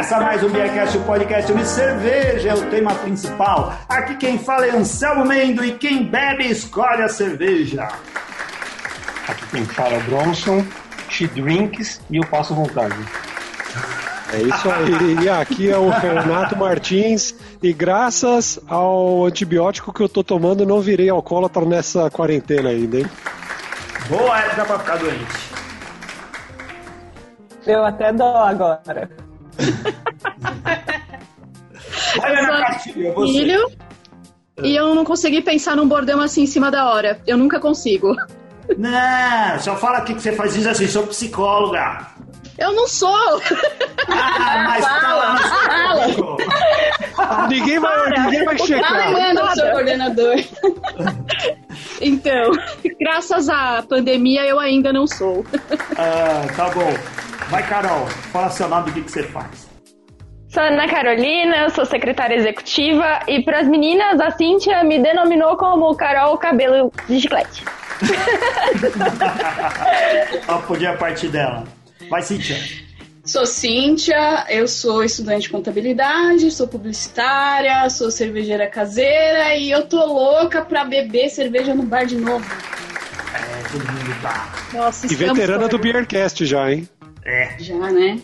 Começa mais um Beercast, o podcast de cerveja é o tema principal. Aqui quem fala é Anselmo Mendo e quem bebe escolhe a cerveja. Aqui quem fala é Bronson, she drinks e eu passo vontade. É isso aí. E aqui é o Renato Martins. E graças ao antibiótico que eu tô tomando, não virei alcoólatra nessa quarentena ainda, hein? Boa época pra ficar doente. Eu até dou agora. Olha na Castilha, você. filho e eu não consegui pensar num bordão assim em cima da hora. Eu nunca consigo. Não, só fala aqui que você faz isso assim, sou psicóloga. Eu não sou! Ah, mas seu currículo. Ninguém vai, ninguém vai checar. Manda o seu coordenador. Então, graças à pandemia, eu ainda não sou. Ah, tá bom. Vai, Carol, fala seu nome e o que, que você faz. Sou Ana Carolina, sou secretária executiva e para as meninas a Cíntia me denominou como Carol Cabelo de Chiclete. Só podia partir dela. Vai, Cíntia. Sou Cíntia, eu sou estudante de contabilidade, sou publicitária, sou cervejeira caseira e eu tô louca pra beber cerveja no bar de novo. É, todo mundo tá. Nossa, E estamos veterana do todos. Beercast já, hein? É. Já, né?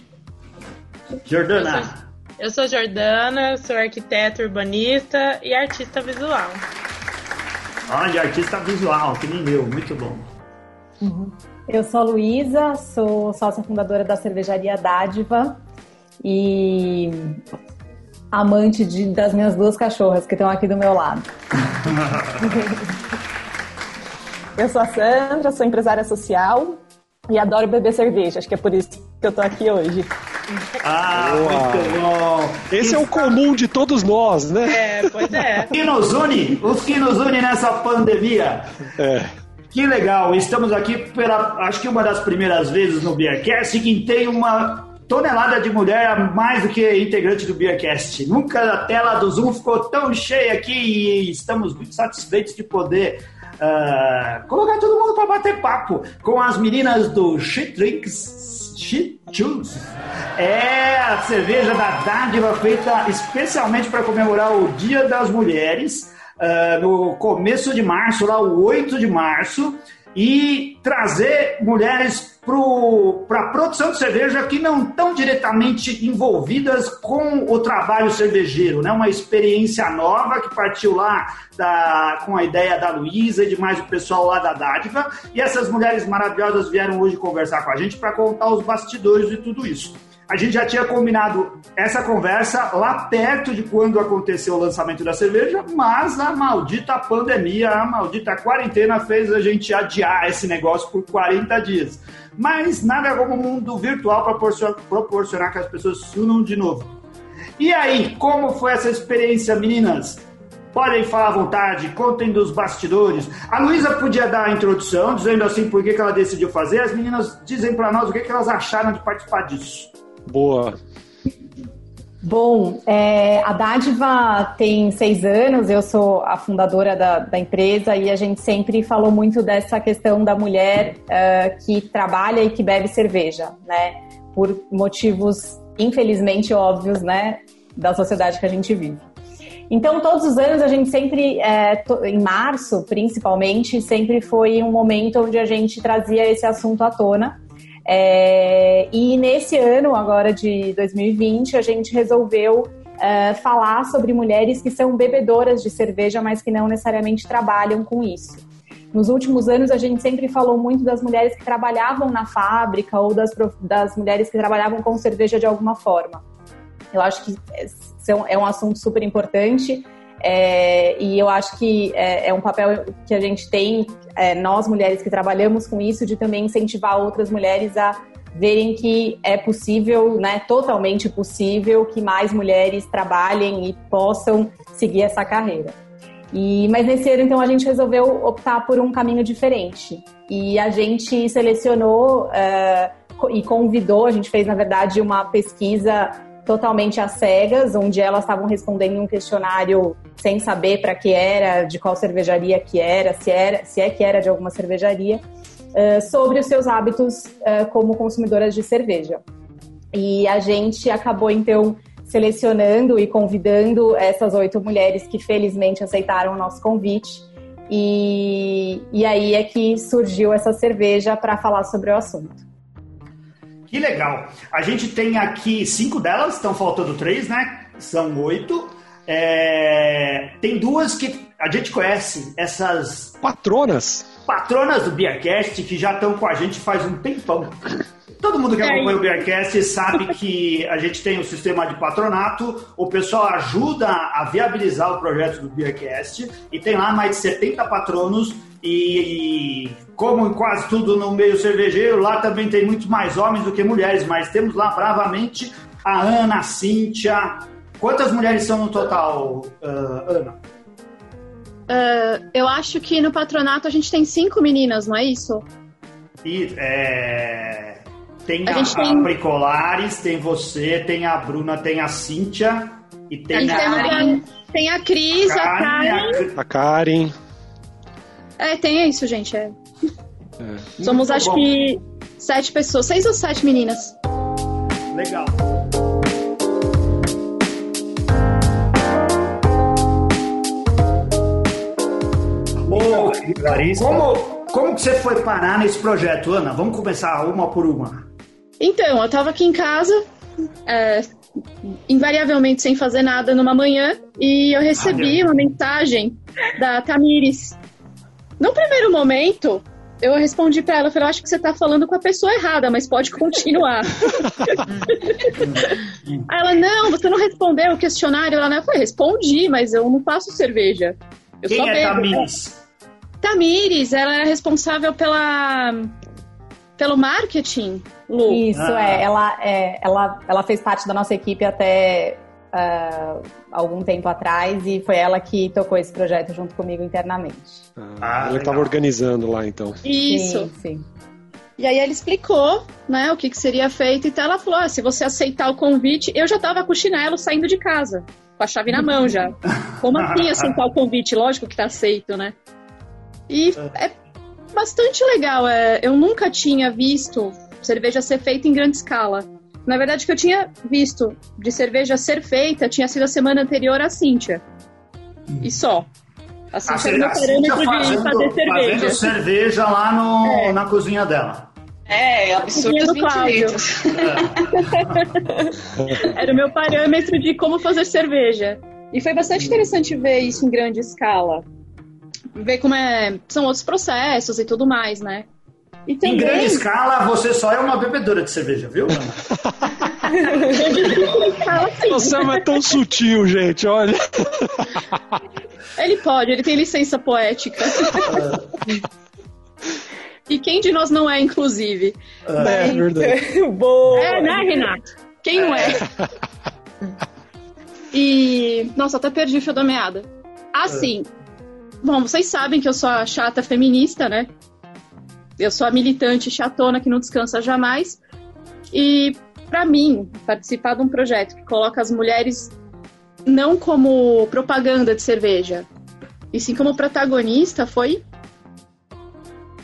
Jordana. Eu sou Jordana, sou arquiteta urbanista e artista visual. Olha, artista visual, que nem eu, muito bom. Eu sou a Luísa, sou sócia fundadora da cervejaria Dádiva e amante de- das minhas duas cachorras que estão aqui do meu lado. Eu sou a Sandra, sou empresária social e adoro beber cerveja. Acho que é por isso que eu tô aqui hoje. Ah, Boa. muito bom. Esse é o comum de todos nós, né? É, pois é. O que nos une? Os que nos une nessa pandemia. É. Que legal, estamos aqui pela, acho que uma das primeiras vezes no Beercast que tem uma tonelada de mulher mais do que integrante do Beercast. Nunca a tela do Zoom ficou tão cheia aqui e estamos muito satisfeitos de poder ah, colocar todo mundo para bater papo com as meninas do Shit Drinks, Shit Juice. É a cerveja da dádiva feita especialmente para comemorar o Dia das Mulheres ah, no começo de março, lá o 8 de março, e trazer mulheres para a produção de cerveja que não estão diretamente envolvidas com o trabalho cervejeiro, né? Uma experiência nova que partiu lá da, com a ideia da Luísa e de mais o pessoal lá da Dádiva. E essas mulheres maravilhosas vieram hoje conversar com a gente para contar os bastidores de tudo isso. A gente já tinha combinado essa conversa lá perto de quando aconteceu o lançamento da cerveja, mas a maldita pandemia, a maldita quarentena fez a gente adiar esse negócio por 40 dias. Mas nada como o mundo virtual para proporcionar, que as pessoas se unam de novo. E aí, como foi essa experiência, meninas? Podem falar à vontade, contem dos bastidores. A Luísa podia dar a introdução, dizendo assim por que, que ela decidiu fazer. As meninas dizem para nós o que, que elas acharam de participar disso. Boa. Bom, é, a Dádiva tem seis anos, eu sou a fundadora da, da empresa e a gente sempre falou muito dessa questão da mulher eh, que trabalha e que bebe cerveja, né? Por motivos, infelizmente, óbvios, né? Da sociedade que a gente vive. Então, todos os anos a gente sempre, é, em março principalmente, sempre foi um momento onde a gente trazia esse assunto à tona. É, e nesse ano, agora de 2020, a gente resolveu é, falar sobre mulheres que são bebedoras de cerveja, mas que não necessariamente trabalham com isso. Nos últimos anos, a gente sempre falou muito das mulheres que trabalhavam na fábrica ou das, das mulheres que trabalhavam com cerveja de alguma forma. Eu acho que é, são- é um assunto super importante é, e eu acho que é, é um papel que a gente tem, é, nós mulheres que trabalhamos com isso, de também incentivar outras mulheres a verem que é possível, né, totalmente possível, que mais mulheres trabalhem e possam seguir essa carreira. E, mas nesse ano, então, a gente resolveu optar por um caminho diferente. E a gente selecionou co- e convidou, a gente fez, na verdade, uma pesquisa totalmente às cegas, onde elas estavam respondendo um questionário sem saber para que era, de qual cervejaria que era, se, era, se é que era de alguma cervejaria, eh, sobre os seus hábitos eh, como consumidoras de cerveja. E a gente acabou, então, selecionando e convidando essas oito mulheres que felizmente aceitaram o nosso convite. E, e aí é que surgiu essa cerveja para falar sobre o assunto. Que legal. A gente tem aqui cinco delas, estão faltando três, né? São oito. É, Tem duas que a gente conhece, essas Patronas. patronas do Beercast que já estão com a gente faz um tempão. Todo mundo que acompanha o Beercast sabe que a gente tem um sistema de patronato, o pessoal ajuda a viabilizar o projeto do Beercast e tem lá mais de 70 patronos e, como em quase tudo no meio cervejeiro, lá também tem muito mais homens do que mulheres, mas temos lá bravamente a Ana, a Cíntia. Quantas mulheres são no total, ah, Ana? Ah, eu acho que no patronato a gente tem cinco meninas, não é isso? E, é, tem A a, gente a tem- Bricolares, tem você, tem a Bruna, tem a Cíntia e tem Tem, a tem, tem a Cris, a Karen, Karen. a- A Karen. É, tem isso, gente. é. É. Somos, acho bom. que, sete pessoas. Seis ou sete meninas. Legal. Ô, Larissa. como, como que você foi parar nesse projeto, Ana? Vamos começar uma por uma. Então, eu tava aqui em casa, é, invariavelmente sem fazer nada numa manhã, e eu recebi uma mensagem da Tamires. No primeiro momento, eu respondi pra ela, eu falei, eu acho que você tá falando com a pessoa errada, mas pode continuar. Aí ela, não, você não respondeu o questionário. Ela, não, eu falei, respondi, mas eu não faço cerveja. Eu só Quem é bebo. Tamires? Tamires, ela é responsável pela, pelo marketing, Lu. Isso, Ah. é, ela, é. ela, ela fez parte da nossa equipe até ah, algum tempo atrás e foi ela que tocou esse projeto junto comigo internamente. Ah, ela legal. estava organizando lá, então. Isso. Sim, sim. E aí ela explicou, né, o que, que seria feito. Então ela falou: ah, se você aceitar o convite, eu já tava com o chinelo saindo de casa, com a chave na mão já. Como assim aceitar o convite? Lógico que tá aceito, né? E é bastante legal. É, eu nunca tinha visto cerveja ser feita em grande escala. Na verdade, o que eu tinha visto de cerveja ser feita tinha sido a semana anterior à Cíntia. E só. A A Cíntia era meu Cíntia parâmetro de fazer cerveja. fazendo cerveja lá no, É. na cozinha dela. É, absurdos do 20 Cláudio. litros. Era o meu parâmetro de como fazer cerveja. E foi bastante interessante ver isso em grande escala. Ver como é, são outros processos e tudo mais, né? E Em também, grande escala, você só é uma bebedora de cerveja, viu. O Sam é tão sutil, gente, olha. ele pode, ele tem licença poética. e quem de nós não é, inclusive? É verdade. Boa. É, né, Renato? Quem não é? E. Nossa, até perdi o fio da meada. Assim. Bom, vocês sabem que eu sou a chata feminista, né? Eu sou a militante chatona que não descansa jamais. E, pra mim, participar de um projeto que coloca as mulheres não como propaganda de cerveja, e sim como protagonista, foi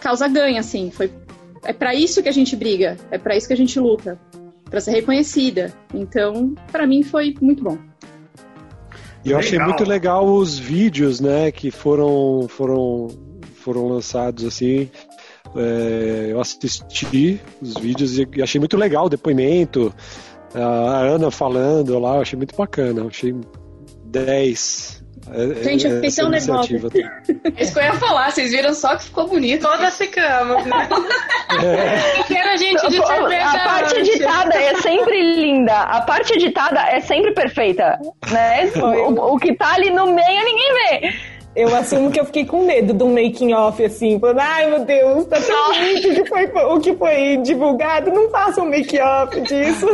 causa ganha, assim. Foi... É pra isso que a gente briga, é pra isso que a gente luta para ser reconhecida. Então, para mim foi muito bom. E eu achei Legal. muito legal os vídeos, né, que foram foram foram lançados assim. É, eu assisti os vídeos e achei muito legal o depoimento. A Ana falando lá, eu achei muito bacana. Achei 10. É- Gente, eu fiquei essa tão. É isso que eu ia falar, vocês viram só que ficou bonito. Todas ficamos, né? Que era gente de cerveja. A parte antes. editada é sempre linda. A parte editada é sempre perfeita, né? O, o que tá ali no meio ninguém vê. Eu assumo que eu fiquei com medo de um making off assim, falando, ai meu Deus, tá tão bonito o que foi, o que foi divulgado, não faça um make off disso.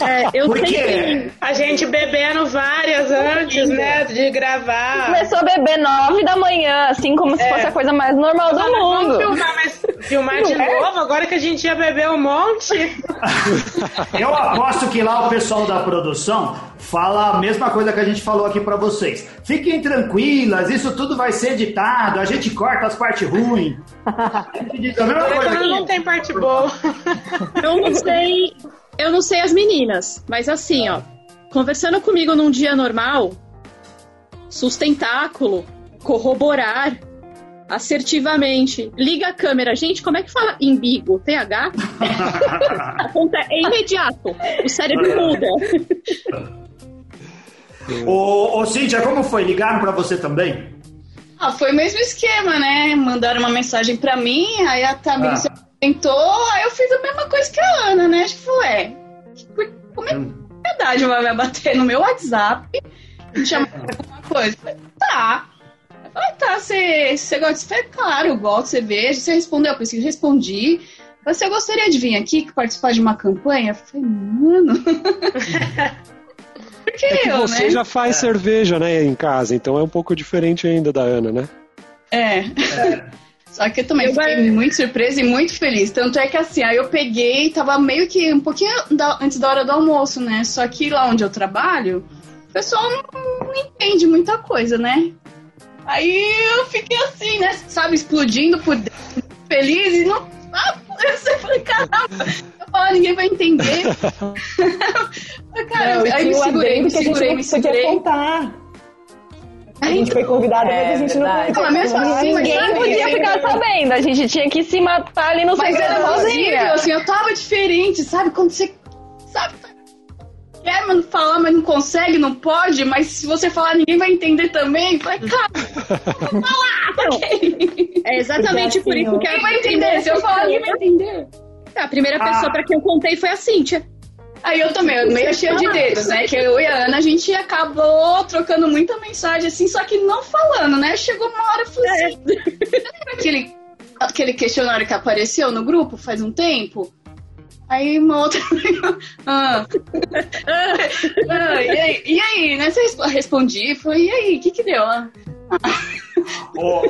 É, eu Por sempre. A gente bebendo várias antes, né? De gravar. Começou a beber nove da manhã, assim como se É. fosse a coisa mais normal do Vamos mundo. filmar, mas filmar de novo, agora que a gente ia beber um monte. Eu aposto que lá o pessoal da produção fala a mesma coisa que a gente falou aqui pra vocês. Fiquem tranquilas, isso tudo vai ser editado, a gente corta as partes ruins. A gente diz a mesma coisa não tem parte boa. Eu não sei. Eu não sei as meninas, mas assim, ó, conversando comigo num dia normal, sustentáculo, corroborar, assertivamente, liga a câmera. Gente, como é que fala embigo? TH? Aconte- é imediato. O cérebro muda. Ô, ô Cíntia, como foi? Ligaram pra você também? Ah, foi o mesmo esquema, né? Mandaram uma mensagem pra mim, aí a Tamir Ah. se apresentou, aí eu fiz a mesma coisa que a Ana, né? Tipo, que- como é que a verdade vai bater no meu WhatsApp e me chamar pra alguma coisa? Eu falei, tá. Eu falei, tá, você, você gosta de falei, claro, eu gosto de cerveja. Você respondeu, eu pensei, respondi. Eu falei, Você gostaria de vir aqui participar de uma campanha? Eu falei, mano. Que É que eu, você né? já faz cerveja, né, em casa, então é um pouco diferente ainda da Ana, né? É. Só que eu também fiquei muito surpresa e muito feliz. Tanto é que assim, aí eu peguei, tava meio que um pouquinho da- antes da hora do almoço, né? Só que lá onde eu trabalho, o pessoal não, não entende muita coisa, né? Aí eu fiquei assim, né? Sabe, explodindo por dentro, feliz e não. Ah, eu falei, caramba, eu falar, ninguém vai entender. Cara, Não, aí me segurei, me segurei, me segurei. contar. A gente foi convidada, É, mas a gente verdade. não Não, mesmo assim, mas Ninguém sabe, podia ficar sabendo. A gente tinha que se matar ali no Mas segredo sozinha. assim, eu tava diferente, sabe? Quando você. Sabe? Quer falar, mas não consegue, não pode, mas se você falar, ninguém vai entender também. Vai, cara, vou falar, ok. É exatamente por isso assim, que Ninguém a vai entender. Se eu falar, ninguém vai entender. A primeira Ah. pessoa pra quem eu contei foi a Cíntia. Aí eu também, eu meio cheio de dedos, né? Que eu e a Ana, a gente acabou trocando muita mensagem, assim, só que não falando, né? Chegou uma hora e falei assim. Lembra aquele, aquele questionário que apareceu no grupo faz um tempo? Aí uma outra. ah. Ah, e, aí, e aí, né? Resp- respondi, falei, e aí, o que que deu? Ah, Ô,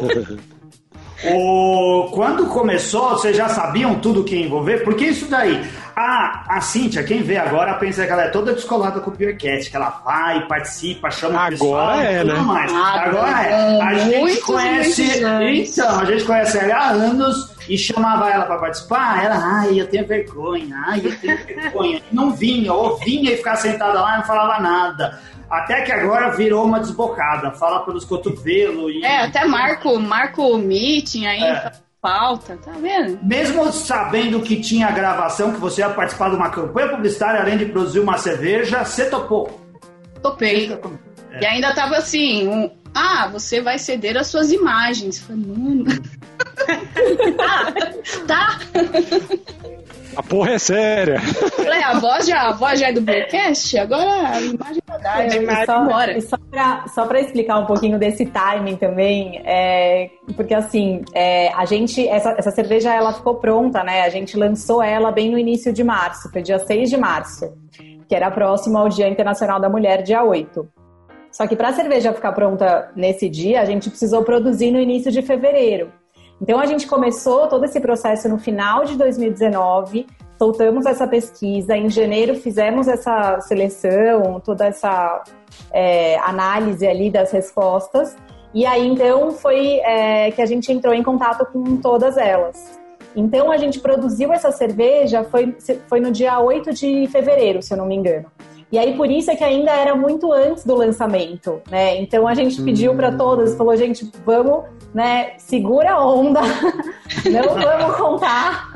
ô, quando começou, vocês já sabiam tudo que ia envolver? Porque isso daí, a, a Cíntia, quem vê agora, pensa que ela é toda descolada com o Beercat, que ela vai, participa, chama o Agora pessoal e é, tudo né? mais. Ah, Agora é. A gente conhece. Então, a gente conhece ela há anos e chamava ela pra participar. Ela, ai, eu tenho vergonha, ai, eu tenho vergonha. E não vinha, ou vinha e ficava sentada lá e não falava nada. Até que agora virou uma desbocada, fala pelos cotovelos. E... É, até marco, marco o meeting aí, É. falta, tá vendo? Mesmo sabendo que tinha gravação, que você ia participar de uma campanha publicitária, além de produzir uma cerveja, você topou. Topei. E ainda tava assim, um, ah, você vai ceder as suas imagens. Eu Falei, mano. tá, tá. A porra é séria. Falei, a voz já, a voz já é do broadcast, agora a imagem tá dada. É, e só, e só pra, só pra explicar um pouquinho desse timing também, é, porque assim, é, a gente, essa, essa cerveja ela ficou pronta, né? A gente lançou ela bem no início de março, foi dia 6 de março, que era próximo ao Dia Internacional da Mulher, dia 8. Só que para a cerveja ficar pronta nesse dia, a gente precisou produzir no início de fevereiro. Então a gente começou todo esse processo no final de 2019, soltamos essa pesquisa, em janeiro fizemos essa seleção, toda essa é, análise ali das respostas, e aí então foi é, que a gente entrou em contato com todas elas. Então a gente produziu essa cerveja, foi, foi no dia 8 de fevereiro, se eu não me engano. E aí por isso é que ainda era muito antes do lançamento, né? Então a gente pediu para todas, falou, gente, vamos, né, segura a onda, não vamos contar,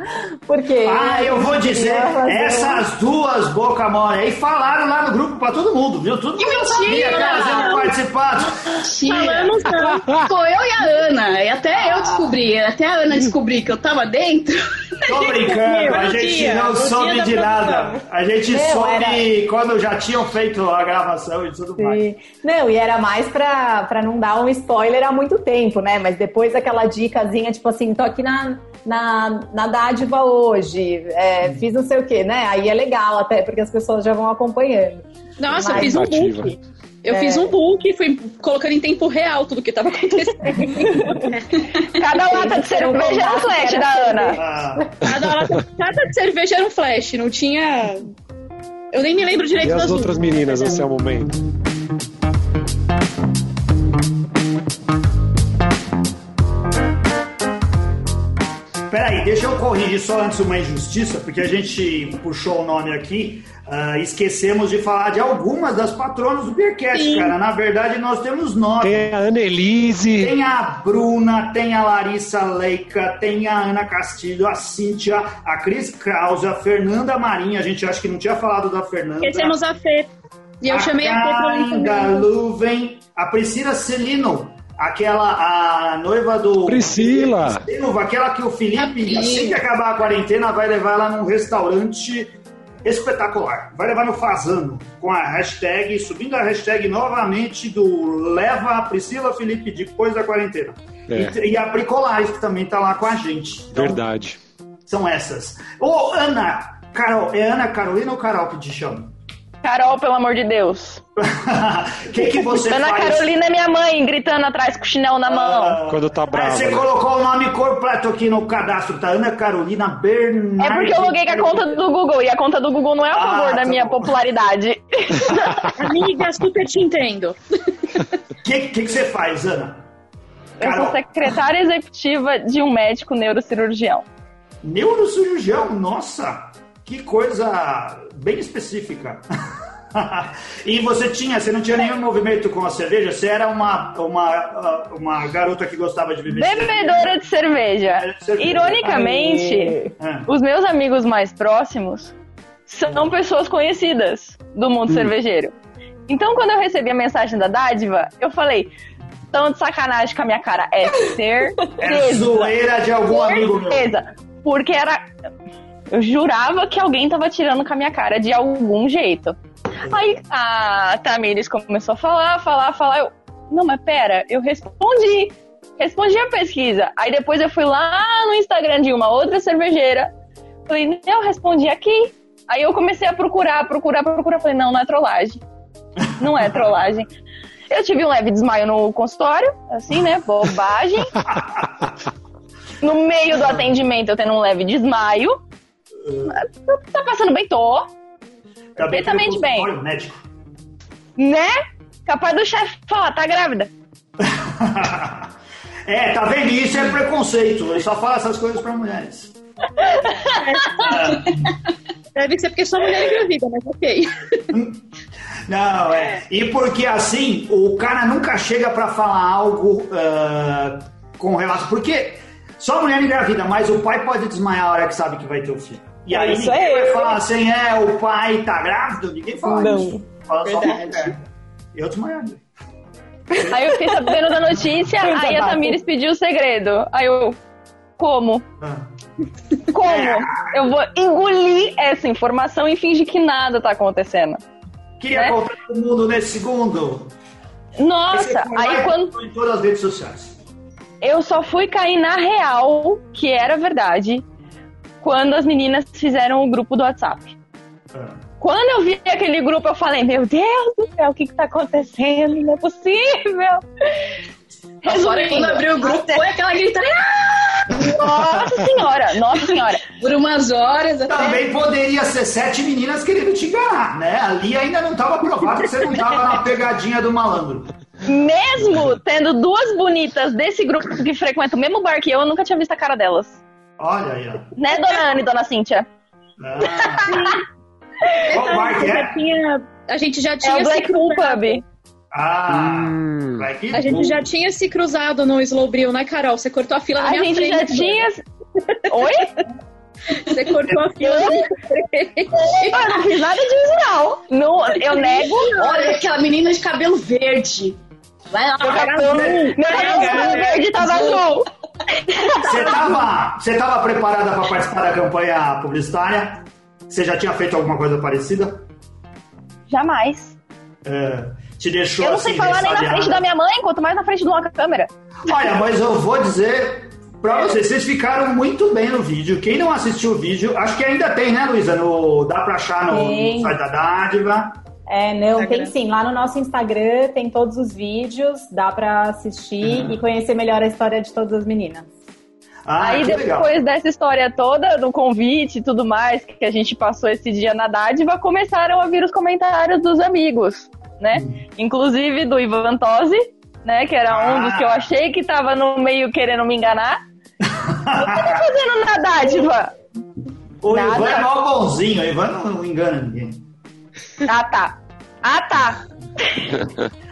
porque Ah, eu vou dizer, essas duas boca mole aí falaram lá no grupo pra todo mundo, viu? Todo mundo sabia que elas iam participar. Falamos não. Foi eu e a Ana, e até eu descobri, até a Ana descobri que eu tava dentro. Tô brincando, a gente não soube de da nada. A gente soube quando já tinham feito a gravação e tudo mais. Sim. Não, e era mais pra, pra não dar um spoiler há muito tempo, né? Mas depois aquela dicasinha, tipo assim, tô aqui na, na, na dádiva hoje, é, fiz não sei o quê, né? Aí é legal até, porque as pessoas já vão acompanhando. Nossa, eu Mas- fiz um Ativa. book. Eu É. fiz um book, fui colocando em tempo real tudo que tava acontecendo. Cada lata de cerveja era um flash da Ana. Ah, Cada, lata- cada cerveja era um flash, não tinha. Eu nem me lembro direito E as das outras duas. meninas, esse é o momento. Peraí, deixa eu corrigir só antes uma injustiça, porque a gente puxou o nome aqui, ah, esquecemos de falar de algumas das patronas do Beercast, Sim. cara. Na verdade, nós temos nove. Tem a Annelise. Tem a Bruna, tem a Larissa Leica, tem a Ana Castilho, a Cíntia, a Cris Krause, a Fernanda Marinha. A gente acha que não tinha falado da Fernanda. Esquecemos a Fê. E eu chamei a Fê pra. Galuven, a Priscila Celino, aquela a noiva do Priscila. Silva, aquela que o Felipe, A assim que acabar a quarentena, vai levar ela num restaurante espetacular. Vai levar no Fazano, com a hashtag, subindo a hashtag novamente do Leva a Priscila Felipe depois da quarentena. É. E, e a Bricolares, que também tá lá com a gente. Então, Verdade. São essas. Ô, Ana, Carol, é Ana Carolina ou Carol que te chama? Carol, pelo amor de Deus. O que, que você Ana faz? Carolina é minha mãe, gritando atrás com o chinelo na mão. Ah, Quando tá ah, brava. Você né? colocou o nome completo aqui no cadastro, tá? Ana Carolina Bernardi. É porque eu loguei com a conta do Google e a conta do Google não é a Ah, favor da tá minha bom. popularidade. Amiga, super te entendo. O que, que, que você faz, Ana? Eu Carol. sou secretária executiva de um médico neurocirurgião. Neurocirurgião, nossa, que coisa bem específica. e você tinha, você não tinha nenhum movimento com a cerveja? Você era uma, uma, uma garota que gostava de beber Bebedora de cerveja. cerveja. Ironicamente, Ah. os meus amigos mais próximos são pessoas conhecidas do mundo Hum. cervejeiro. Então, quando eu recebi a mensagem da dádiva, eu falei: tão de sacanagem com a minha cara. É É certeza. zoeira de algum amigo meu. certeza. Porque era. Eu jurava que alguém tava tirando com a minha cara de algum jeito. Aí a Tamires começou a falar, falar, falar. Eu, não, mas pera, eu respondi. Respondi a pesquisa. Aí depois eu fui lá no Instagram de uma outra cervejeira. Falei, eu respondi aqui. Aí eu comecei a procurar, procurar, procurar. Falei, não, não é trollagem. Não é trollagem. Eu tive um leve desmaio no consultório, assim, né? Bobagem. No meio do atendimento eu tendo um leve desmaio. Tá passando bem, tô. Bem perfeitamente bem. consultório médico. Né? Capaz do chefe falar, tá grávida. é, tá vendo? Isso é preconceito. Ele só fala essas coisas pra mulheres. Deve ser porque sou mulher engravida, mas ok. Não, é. E porque assim, o cara nunca chega pra falar algo ah, com relação. Porque só mulher engravida, mas o pai pode desmaiar a hora que sabe que vai ter o filho. E aí Isso ninguém é vai eu. falar assim, é, o pai tá grávido, ninguém fala Não. isso. Fala só Verdade. mulher. Eu desmaiaria. Aí eu fiquei sabendo da notícia, Coisa aí a. Tamires pediu o segredo. Aí eu, como? Ah. Como? Eu vou engolir essa informação e fingir que nada tá acontecendo. Queria Né? contar pro mundo nesse segundo. Nossa, aí quando em todas as redes sociais. eu só fui cair na real, que era verdade, quando as meninas fizeram o grupo do WhatsApp. Ah. Quando eu vi aquele grupo, eu falei, meu Deus do céu, o que que tá acontecendo? Não é possível. Fora quando abriu o grupo, foi aquela gritaria Nossa senhora, nossa senhora. por umas horas até. Também poderia ser sete meninas querendo te enganar, né? Ali ainda não estava provado que você não estava na pegadinha do malandro. Mesmo tendo duas bonitas desse grupo que frequenta o mesmo bar que eu, eu nunca tinha visto a cara delas. Olha aí, ó. Né, dona Ana e dona Cíntia? Ah. Qual bar que Já é? tinha- a gente já É tinha o se Blackpool cruzado. Pub. Ah, Hum. vai que A gente já tinha se cruzado no Slowbril, né, Carol? Você cortou a fila na A minha gente frente. já tinha. Oi? Você cortou a fila na minha frente. Eu não fiz nada disso, não. não eu nego. Olha aquela menina de cabelo verde. Vai lá, Meu pega cabelo, azul. meu cabelo verde tava azul. Você tava, você tava preparada para participar da campanha publicitária? Você já tinha feito alguma coisa parecida? Jamais. É, te deixou Eu não assim sei falar nem na frente da minha mãe, quanto mais na frente de uma câmera. Olha, mas eu vou dizer pra vocês, vocês ficaram muito bem no vídeo. Quem não assistiu o vídeo, acho que ainda tem, né, Luísa? No, dá pra achar no, no site da Dádiva. É, não, Instagram. tem sim. Lá no nosso Instagram tem todos os vídeos, dá pra assistir Uhum. e conhecer melhor a história de todas as meninas. Ah, Aí que depois legal. dessa história toda, do convite e tudo mais, que a gente passou esse dia na dádiva, começaram a vir os comentários dos amigos, né? Inclusive do Ivan Tosi, né? Que era um dos que eu Ah. achei que tava no meio querendo me enganar. tá fazendo na dádiva? O Nada. Ivan é mó bonzinho, o Ivan não engana ninguém. Ah, tá. Ah, tá.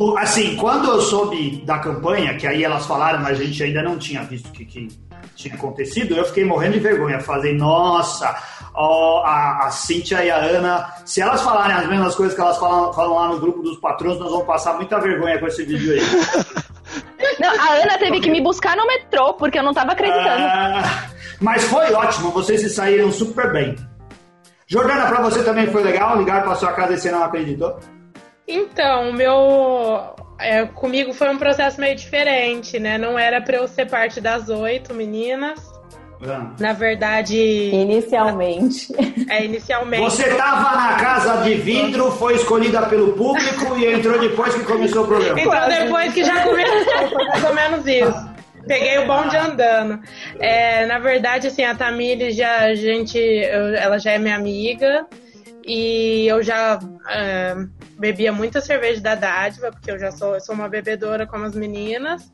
O- assim, quando eu soube da campanha, que aí elas falaram, mas a gente ainda não tinha visto o que, que tinha acontecido, eu fiquei morrendo de vergonha. Falei, nossa, ó, a, a Cíntia e a Ana, se elas falarem as mesmas coisas que elas falam, falam lá no grupo dos patrões, nós vamos passar muita vergonha com esse vídeo aí. Não, a Ana teve que me buscar no metrô, porque eu não tava acreditando. Ah, mas foi ótimo, vocês se saíram super bem. Jordana, pra você também foi legal ligar pra sua casa e você não acreditou? Então, o meu. é, comigo foi um processo meio diferente, né? Não era pra eu ser parte das oito meninas. Ah. Na verdade, Inicialmente. é inicialmente. Você tava na casa de vidro, foi escolhida pelo público e entrou depois que começou o programa. Então, depois que já começou, foi mais ou menos isso. Peguei o bonde andando. É, na verdade, assim, a Tamires já, a gente, eu- ela já é minha amiga e eu já é, bebia muita cerveja da Dádiva, porque eu já sou, eu sou uma bebedora como as meninas.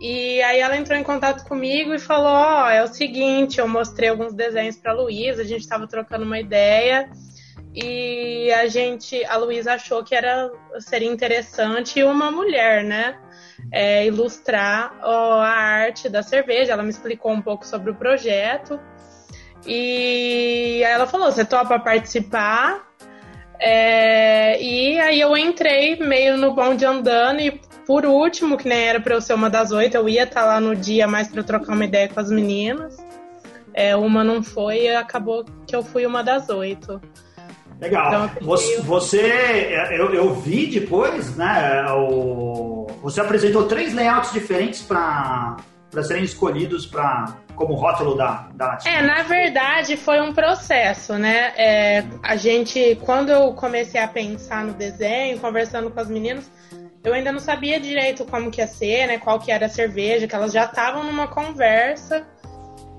E aí ela entrou em contato comigo e falou, ó, é o seguinte, eu mostrei alguns desenhos pra Luísa, a gente tava trocando uma ideia e a gente, a Luísa achou que era seria interessante uma mulher, né? É, ilustrar ó, a arte da cerveja. Ela me explicou um pouco sobre o projeto. E aí ela falou: você topa participar? É, e aí eu entrei meio no bonde andando e por último, que nem era para eu ser uma das oito, eu ia estar lá no dia mais para trocar uma ideia com as meninas. É, uma não foi e acabou que eu fui uma das oito. Legal. Então, Você, eu- você- eu, eu vi depois, né? O, você apresentou três layouts diferentes para serem escolhidos para como rótulo da, da. É, na verdade foi um processo, né? É, a gente, quando eu comecei a pensar no desenho, conversando com as meninas, eu ainda não sabia direito como que ia ser, né? Qual que era a cerveja, que elas já estavam numa conversa.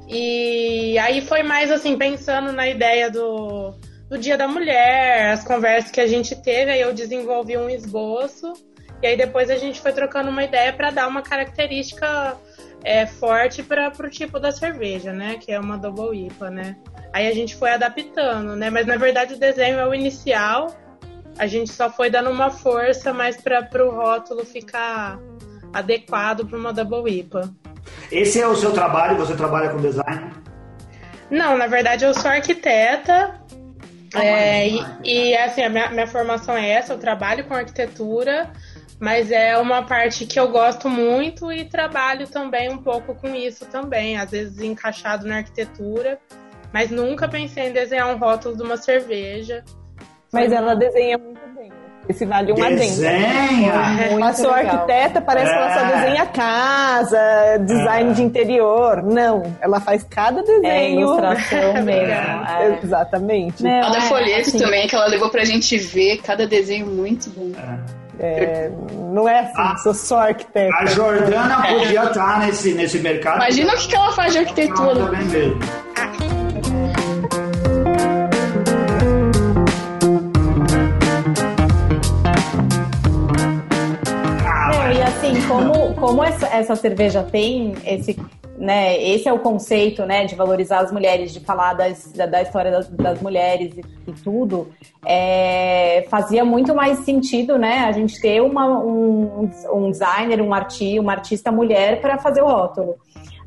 E aí foi mais assim, pensando na ideia do, do Dia da Mulher, as conversas que a gente teve, aí eu desenvolvi um esboço. E aí depois a gente foi trocando uma ideia para dar uma característica é, forte para o tipo da cerveja, né? Que é uma double IPA, né? Aí a gente foi adaptando, né? Mas na verdade o desenho é o inicial. A gente só foi dando uma força mais para o rótulo ficar adequado para uma double IPA. Esse é o seu trabalho? Você trabalha com design? Não, na verdade eu sou arquiteta. É, e, e, assim, a minha, minha formação é essa, eu trabalho com arquitetura, mas é uma parte que eu gosto muito e trabalho também um pouco com isso também, às vezes encaixado na arquitetura, mas nunca pensei em desenhar um rótulo de uma cerveja. Mas ela desenha muito? Esse vale um adendo. Desenha! Muito Ela sou arquiteta, parece que ela só É. desenha casa, design de interior. Não, ela faz cada desenho. É ilustração mesmo. é. Exatamente. Não, Cada é, folheto assim, também que ela levou pra gente ver, cada desenho muito bom. É, não é assim, Ah. sou só arquiteta. A Jordana podia estar nesse, nesse mercado. Imagina o que, que ela faz de Ela arquitetura. também mesmo. Como, como essa, essa cerveja tem esse, né, esse é o conceito, né, de valorizar as mulheres, de falar das, da, da história das, das mulheres e, e tudo, é, fazia muito mais sentido, né, a gente ter uma, um, um designer, um arti, uma artista mulher para fazer o rótulo.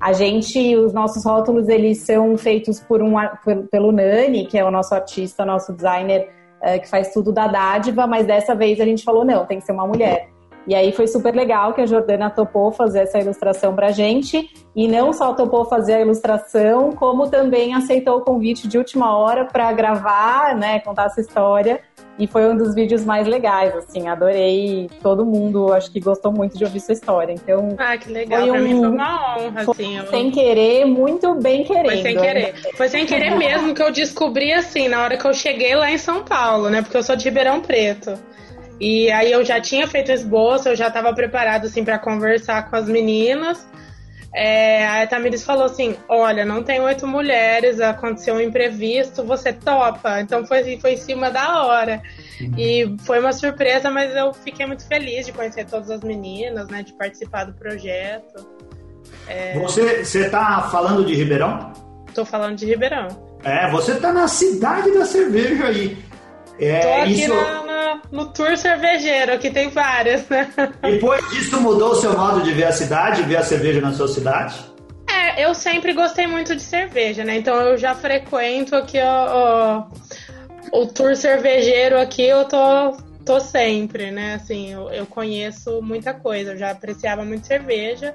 A gente, os nossos rótulos, eles são feitos por um, por- pelo Nani, que é o nosso artista, nosso designer, eh, que faz tudo da dádiva, mas dessa vez a gente falou, não, tem que ser uma mulher. E aí foi super legal que a Jordana topou fazer essa ilustração pra gente. E não só topou fazer a ilustração, como também aceitou o convite de última hora para gravar, né, contar essa história. E foi um dos vídeos mais legais, assim, adorei. Todo mundo, acho que gostou muito de ouvir sua história. Então, Ah, que legal, Foi pra mim foi uma honra, foi assim. eu- sem querer, muito bem querendo. Foi sem querer. Foi sem querer mesmo que eu descobri assim, na hora que eu cheguei lá em São Paulo, né? Porque eu sou de Ribeirão Preto. E aí eu já tinha feito esboço, eu já estava preparado assim para conversar com as meninas. É, a Tamires falou assim: Olha, não tem oito mulheres, aconteceu um imprevisto, você topa? Então foi, foi em cima da hora. E foi uma surpresa, mas eu fiquei muito feliz de conhecer todas as meninas, né? De participar do projeto. É, Você, você tá falando de Ribeirão? tô falando de Ribeirão. É, você tá na cidade da cerveja aí. Tô É, aqui isso, na- na- no tour cervejeiro, que tem várias, né? depois disso mudou o seu modo de ver a cidade, ver a cerveja na sua cidade? É, eu sempre gostei muito de cerveja, né? Então eu já frequento aqui ó, ó, o tour cervejeiro aqui, eu tô, tô sempre, né? Assim, eu, eu conheço muita coisa, eu já apreciava muito cerveja.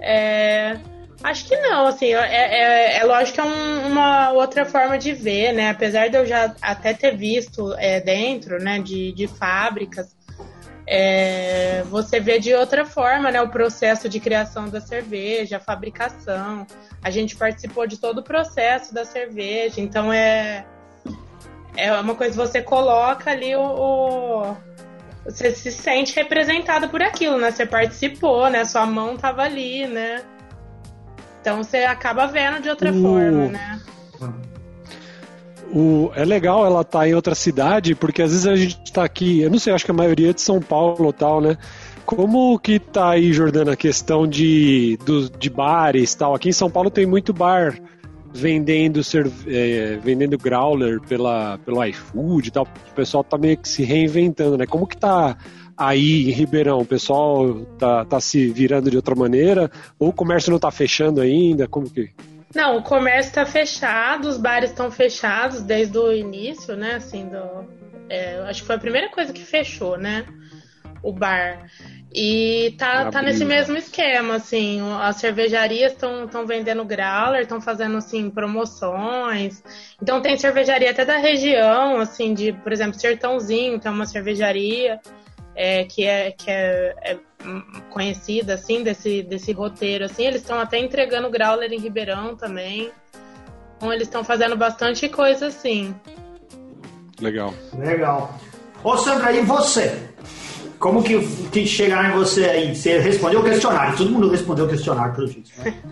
É, acho que não, assim, é, é, é lógico que é um- uma outra forma de ver, né? Apesar de eu já até ter visto é, dentro, né, de, de fábricas, é, você vê de outra forma, né, o processo de criação da cerveja, a fabricação. A gente participou de todo o processo da cerveja, então é é uma coisa que você coloca ali o, o- você se sente representado por aquilo, né? Você participou, né? Sua mão tava ali, né? Então você acaba vendo de outra Uh. forma, né? O, é legal ela estar em outra cidade, porque às vezes a gente está aqui, eu não sei, acho que a maioria é de São Paulo ou tal, né? Como que tá aí, Jordana, a questão de, do, de bares e tal? Aqui em São Paulo tem muito bar vendendo, cerve- é, vendendo growler pela, pelo iFood e tal. O pessoal tá meio que se reinventando, né? Como que tá aí em Ribeirão? O pessoal tá, tá se virando de outra maneira? Ou o comércio não tá fechando ainda? Como que... Não, o comércio está fechado, os bares estão fechados desde o início, né? Assim, do, é, acho que foi a primeira coisa que fechou, né? O bar. E tá, tá nesse né? mesmo esquema, assim, as cervejarias estão vendendo growler, estão fazendo, assim, promoções. Então tem cervejaria até da região, assim, de, por exemplo, Sertãozinho, tem uma cervejaria é, que é, que é, é, conhecida, assim, desse, desse roteiro, assim. Eles estão até entregando growler em Ribeirão também. Então eles estão fazendo bastante coisa, assim. Legal. Legal. Ô Sandra, e você? Como que, que chegaram em você aí? Você respondeu o questionário, todo mundo respondeu o questionário, pelo jeito. Né?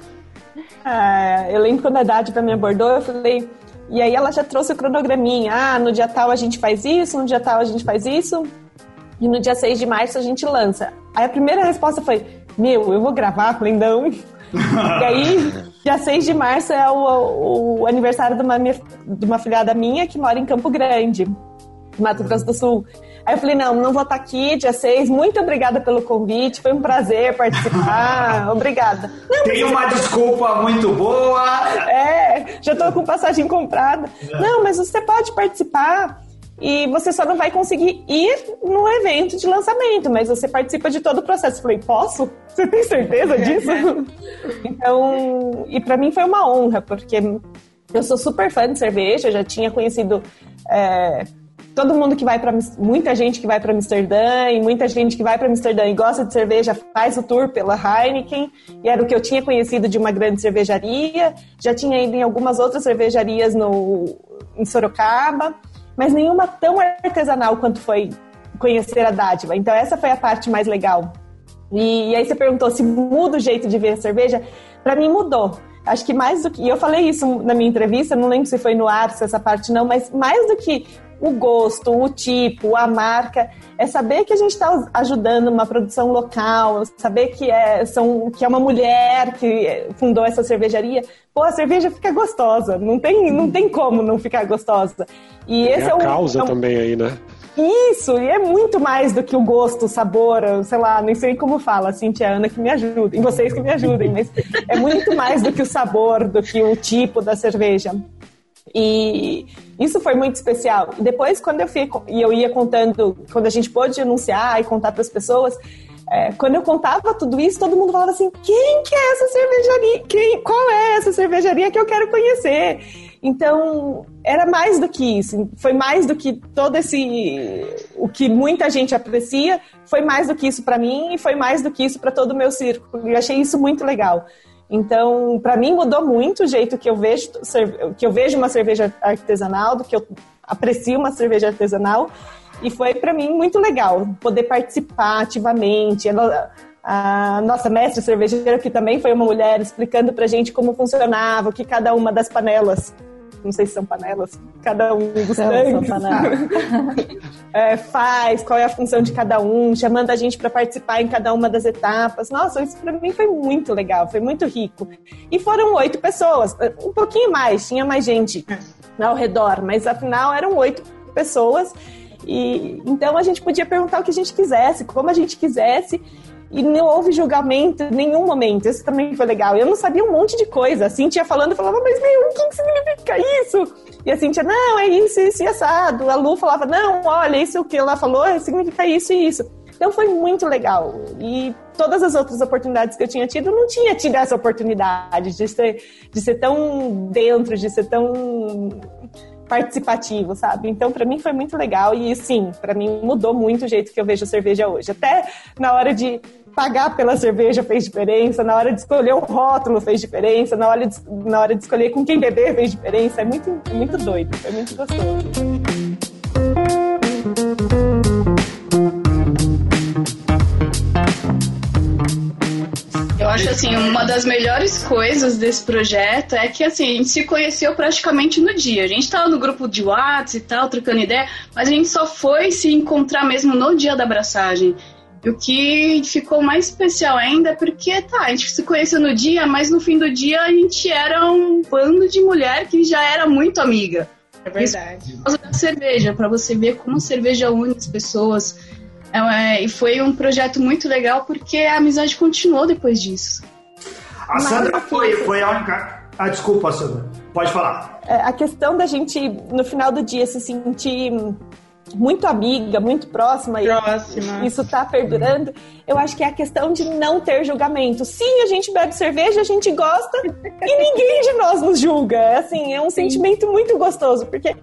Ah, eu lembro quando a Dádiva me abordou, eu falei. E aí ela já trouxe o cronograminha. Ah, no dia tal a gente faz isso, no dia tal a gente faz isso. E no dia 6 de março a gente lança. Aí a primeira resposta foi: Meu, eu vou gravar? Falei, não. e aí, dia 6 de março é o, o aniversário de uma, de uma filhada minha que mora em Campo Grande, Mato Grosso do Sul. Aí eu falei, não, não vou estar aqui dia 6. Muito obrigada pelo convite. Foi um prazer participar. obrigada. Não, Tem uma desculpa muito boa. é, já tô com passagem comprada. Não, mas você pode participar e você só não vai conseguir ir no evento de lançamento, mas você participa de todo o processo. Eu Falei, posso? Você tem certeza disso? então, e pra mim foi uma honra, porque eu sou super fã de cerveja, já tinha conhecido é, todo mundo que vai para muita gente que vai para Amsterdã e muita gente que vai para Amsterdã e gosta de cerveja faz o tour pela Heineken e era o que eu tinha conhecido de uma grande cervejaria já tinha ido em algumas outras cervejarias no em Sorocaba mas nenhuma tão artesanal quanto foi conhecer a dádiva. Então essa foi a parte mais legal. E, e aí você perguntou se muda o jeito de ver a cerveja. Para mim mudou. Acho que mais do que. E eu falei isso na minha entrevista, não lembro se foi no ar, se essa parte não, mas mais do que o gosto, o tipo, a marca, é saber que a gente está ajudando uma produção local, saber que é, são, que é uma mulher que fundou essa cervejaria. Pô, a cerveja fica gostosa, não tem, não tem como não ficar gostosa. E esse a é um, causa é um- também aí, né? isso, e é muito mais do que o gosto, o sabor, sei lá, nem sei como fala, Cintia Ana que me ajudem, vocês que me ajudem, mas é muito mais do que o sabor, do que o tipo da cerveja. E isso foi muito especial. E depois, quando eu fui, e eu ia contando, quando a gente pôde anunciar e contar para as pessoas, é, quando eu contava tudo isso, todo mundo falava assim: quem que é essa cervejaria? Quem, qual é essa cervejaria que eu quero conhecer? Então, era mais do que isso. Foi mais do que todo esse. O que muita gente aprecia, foi mais do que isso para mim e foi mais do que isso para todo o meu círculo. Eu achei isso muito legal. Então, para mim mudou muito o jeito que eu vejo que eu vejo uma cerveja artesanal, do que eu aprecio uma cerveja artesanal, e foi para mim muito legal poder participar ativamente. Ela, a nossa mestre cervejeira, que também foi uma mulher, explicando pra gente como funcionava, o que cada uma das panelas não sei se são panelas, cada um dos São, tanques. são é, faz, qual é a função de cada um, chamando a gente para participar em cada uma das etapas. Nossa, isso para mim foi muito legal, foi muito rico. E foram oito pessoas, um pouquinho mais, tinha mais gente ao redor, mas afinal eram oito pessoas. E então a gente podia perguntar o que a gente quisesse, como a gente quisesse. E não houve julgamento em nenhum momento. Isso também foi legal. Eu não sabia um monte de coisa. A Cintia falando, eu falava, mas meu, o que significa isso? E a Cintia, não, é isso, isso e assado. A Lu falava, não, olha, isso que ela falou significa isso e isso. Então foi muito legal. E todas as outras oportunidades que eu tinha tido, eu não tinha tido essa oportunidade de ser, de ser tão dentro, de ser tão participativo, sabe? Então, para mim foi muito legal e sim, para mim mudou muito o jeito que eu vejo cerveja hoje. Até na hora de pagar pela cerveja fez diferença, na hora de escolher o rótulo fez diferença, na hora de, na hora de escolher com quem beber fez diferença. É muito, é muito doido, foi muito gostoso. Eu acho assim, uma das melhores coisas desse projeto é que assim, a gente se conheceu praticamente no dia. A gente tava no grupo de WhatsApp e tal, trocando ideia, mas a gente só foi se encontrar mesmo no dia da abraçagem. E o que ficou mais especial ainda é porque, tá, a gente se conheceu no dia, mas no fim do dia a gente era um bando de mulher que já era muito amiga. É verdade. Por causa da cerveja, para você ver como a cerveja une as pessoas. É, e foi um projeto muito legal porque a amizade continuou depois disso. A Sandra foi, foi a única. Ah, desculpa, Sandra. Pode falar. É, a questão da gente, no final do dia, se sentir muito amiga, muito próxima, Próxima. e isso tá perdurando, eu acho que é a questão de não ter julgamento. Sim, a gente bebe cerveja, a gente gosta e ninguém de nós nos julga. É Assim, é um sentimento muito gostoso, porque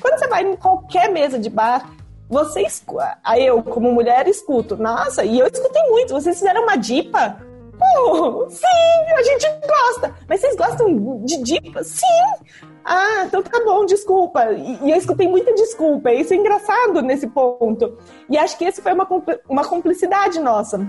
quando você vai em qualquer mesa de bar, você escuta, eu como mulher escuto, nossa, e eu escutei muito, vocês fizeram uma dipa? Pô, sim, a gente gosta. Mas vocês gostam de dipa? Sim. Ah, então tá bom, desculpa. E, eu escutei muita desculpa. Isso é engraçado nesse ponto. E acho que esse foi uma, uma cumplicidade nossa.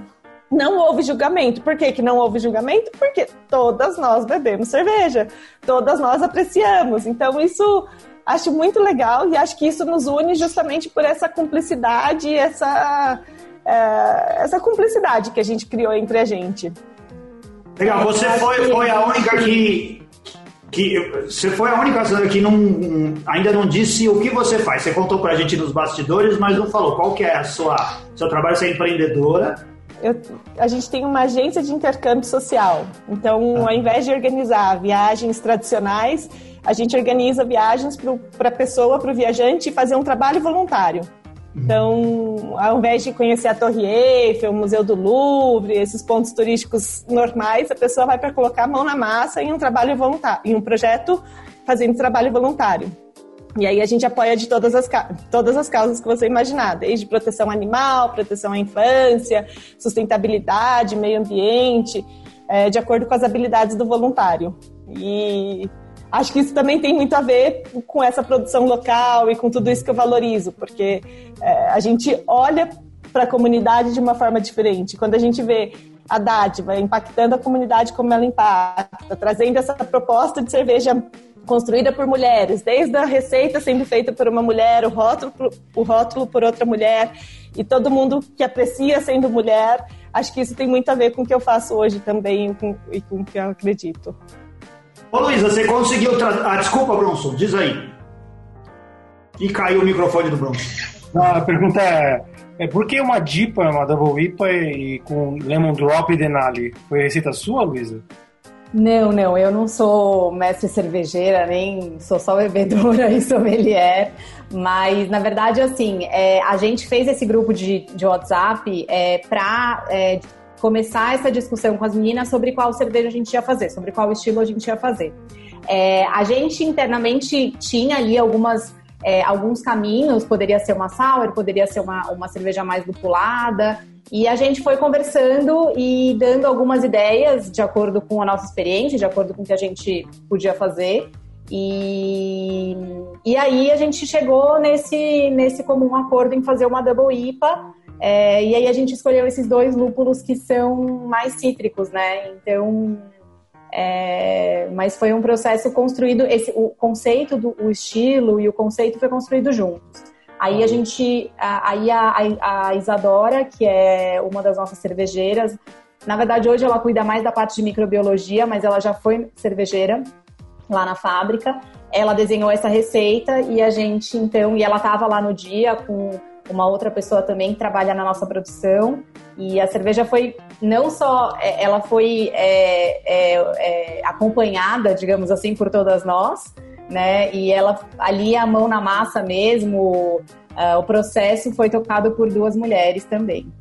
Não houve julgamento. Por que, que não houve julgamento? Porque todas nós bebemos cerveja. Todas nós apreciamos. Então, isso acho muito legal e acho que isso nos une justamente por essa cumplicidade, essa, é, essa cumplicidade que a gente criou entre a gente. Legal, você foi, foi a única que. que você foi a única que não, ainda não disse o que você faz. Você contou pra gente nos bastidores, mas não falou qual que é a sua seu trabalho, você é empreendedora. Eu- a gente tem uma agência de intercâmbio social. Então, ao invés de organizar viagens tradicionais, a gente organiza viagens para a pessoa, para o viajante, fazer um trabalho voluntário. Então, ao invés de conhecer a Torre Eiffel, o Museu do Louvre, esses pontos turísticos normais, a pessoa vai para colocar a mão na massa em um trabalho voluntário, em um projeto fazendo trabalho voluntário. E aí a gente apoia de todas as, todas as causas que você imaginar, desde proteção animal, proteção à infância, sustentabilidade, meio ambiente, é, de acordo com as habilidades do voluntário. E acho que isso também tem muito a ver com essa produção local e com tudo isso que eu valorizo, porque é, a gente olha para a comunidade de uma forma diferente. Quando a gente vê a dádiva impactando a comunidade como ela impacta, trazendo essa proposta de cerveja construída por mulheres, desde a receita sendo feita por uma mulher, o rótulo, por- o rótulo por outra mulher, e todo mundo que aprecia sendo mulher, acho que isso tem muito a ver com o que eu faço hoje também com, e com o que eu acredito. Ô Luísa, você conseguiu. Tra... Ah, desculpa, Bronson, diz aí. E caiu o microfone do Bronson. Não, a pergunta é, é por que uma DIPA, uma Double IPA e com Lemon Drop e Denali? Foi receita sua, Luísa? Não, não, eu não sou mestre cervejeira, nem sou só bebedora e sommelier, mas na verdade, assim, é, a gente fez esse grupo de, de WhatsApp é, para começar essa discussão com as meninas sobre qual cerveja a gente ia fazer, sobre qual estilo a gente ia fazer. É, a gente internamente tinha ali algumas, é, alguns caminhos, poderia ser uma sour, poderia ser uma, uma cerveja mais lupulada, e a gente foi conversando e dando algumas ideias de acordo com a nossa experiência, de acordo com o que a gente podia fazer. E, e aí a gente chegou nesse, nesse comum acordo em fazer uma double IPA. É, e aí a gente escolheu esses dois lúpulos que são mais cítricos, né? Então É, mas foi um processo construído, esse, o conceito do o estilo e o conceito foi construído juntos. Aí a gente, aí a, a, a Isadora, que é uma das nossas cervejeiras, na verdade hoje ela cuida mais da parte de microbiologia, mas ela já foi cervejeira lá na fábrica. Ela desenhou essa receita e a gente então, e ela estava lá no dia com uma outra pessoa também que trabalha na nossa produção. E a cerveja foi não só, é, ela foi é, é, é, acompanhada, digamos assim, por todas nós, né? E ela ali a mão na massa mesmo, uh, o processo foi tocado por duas mulheres também.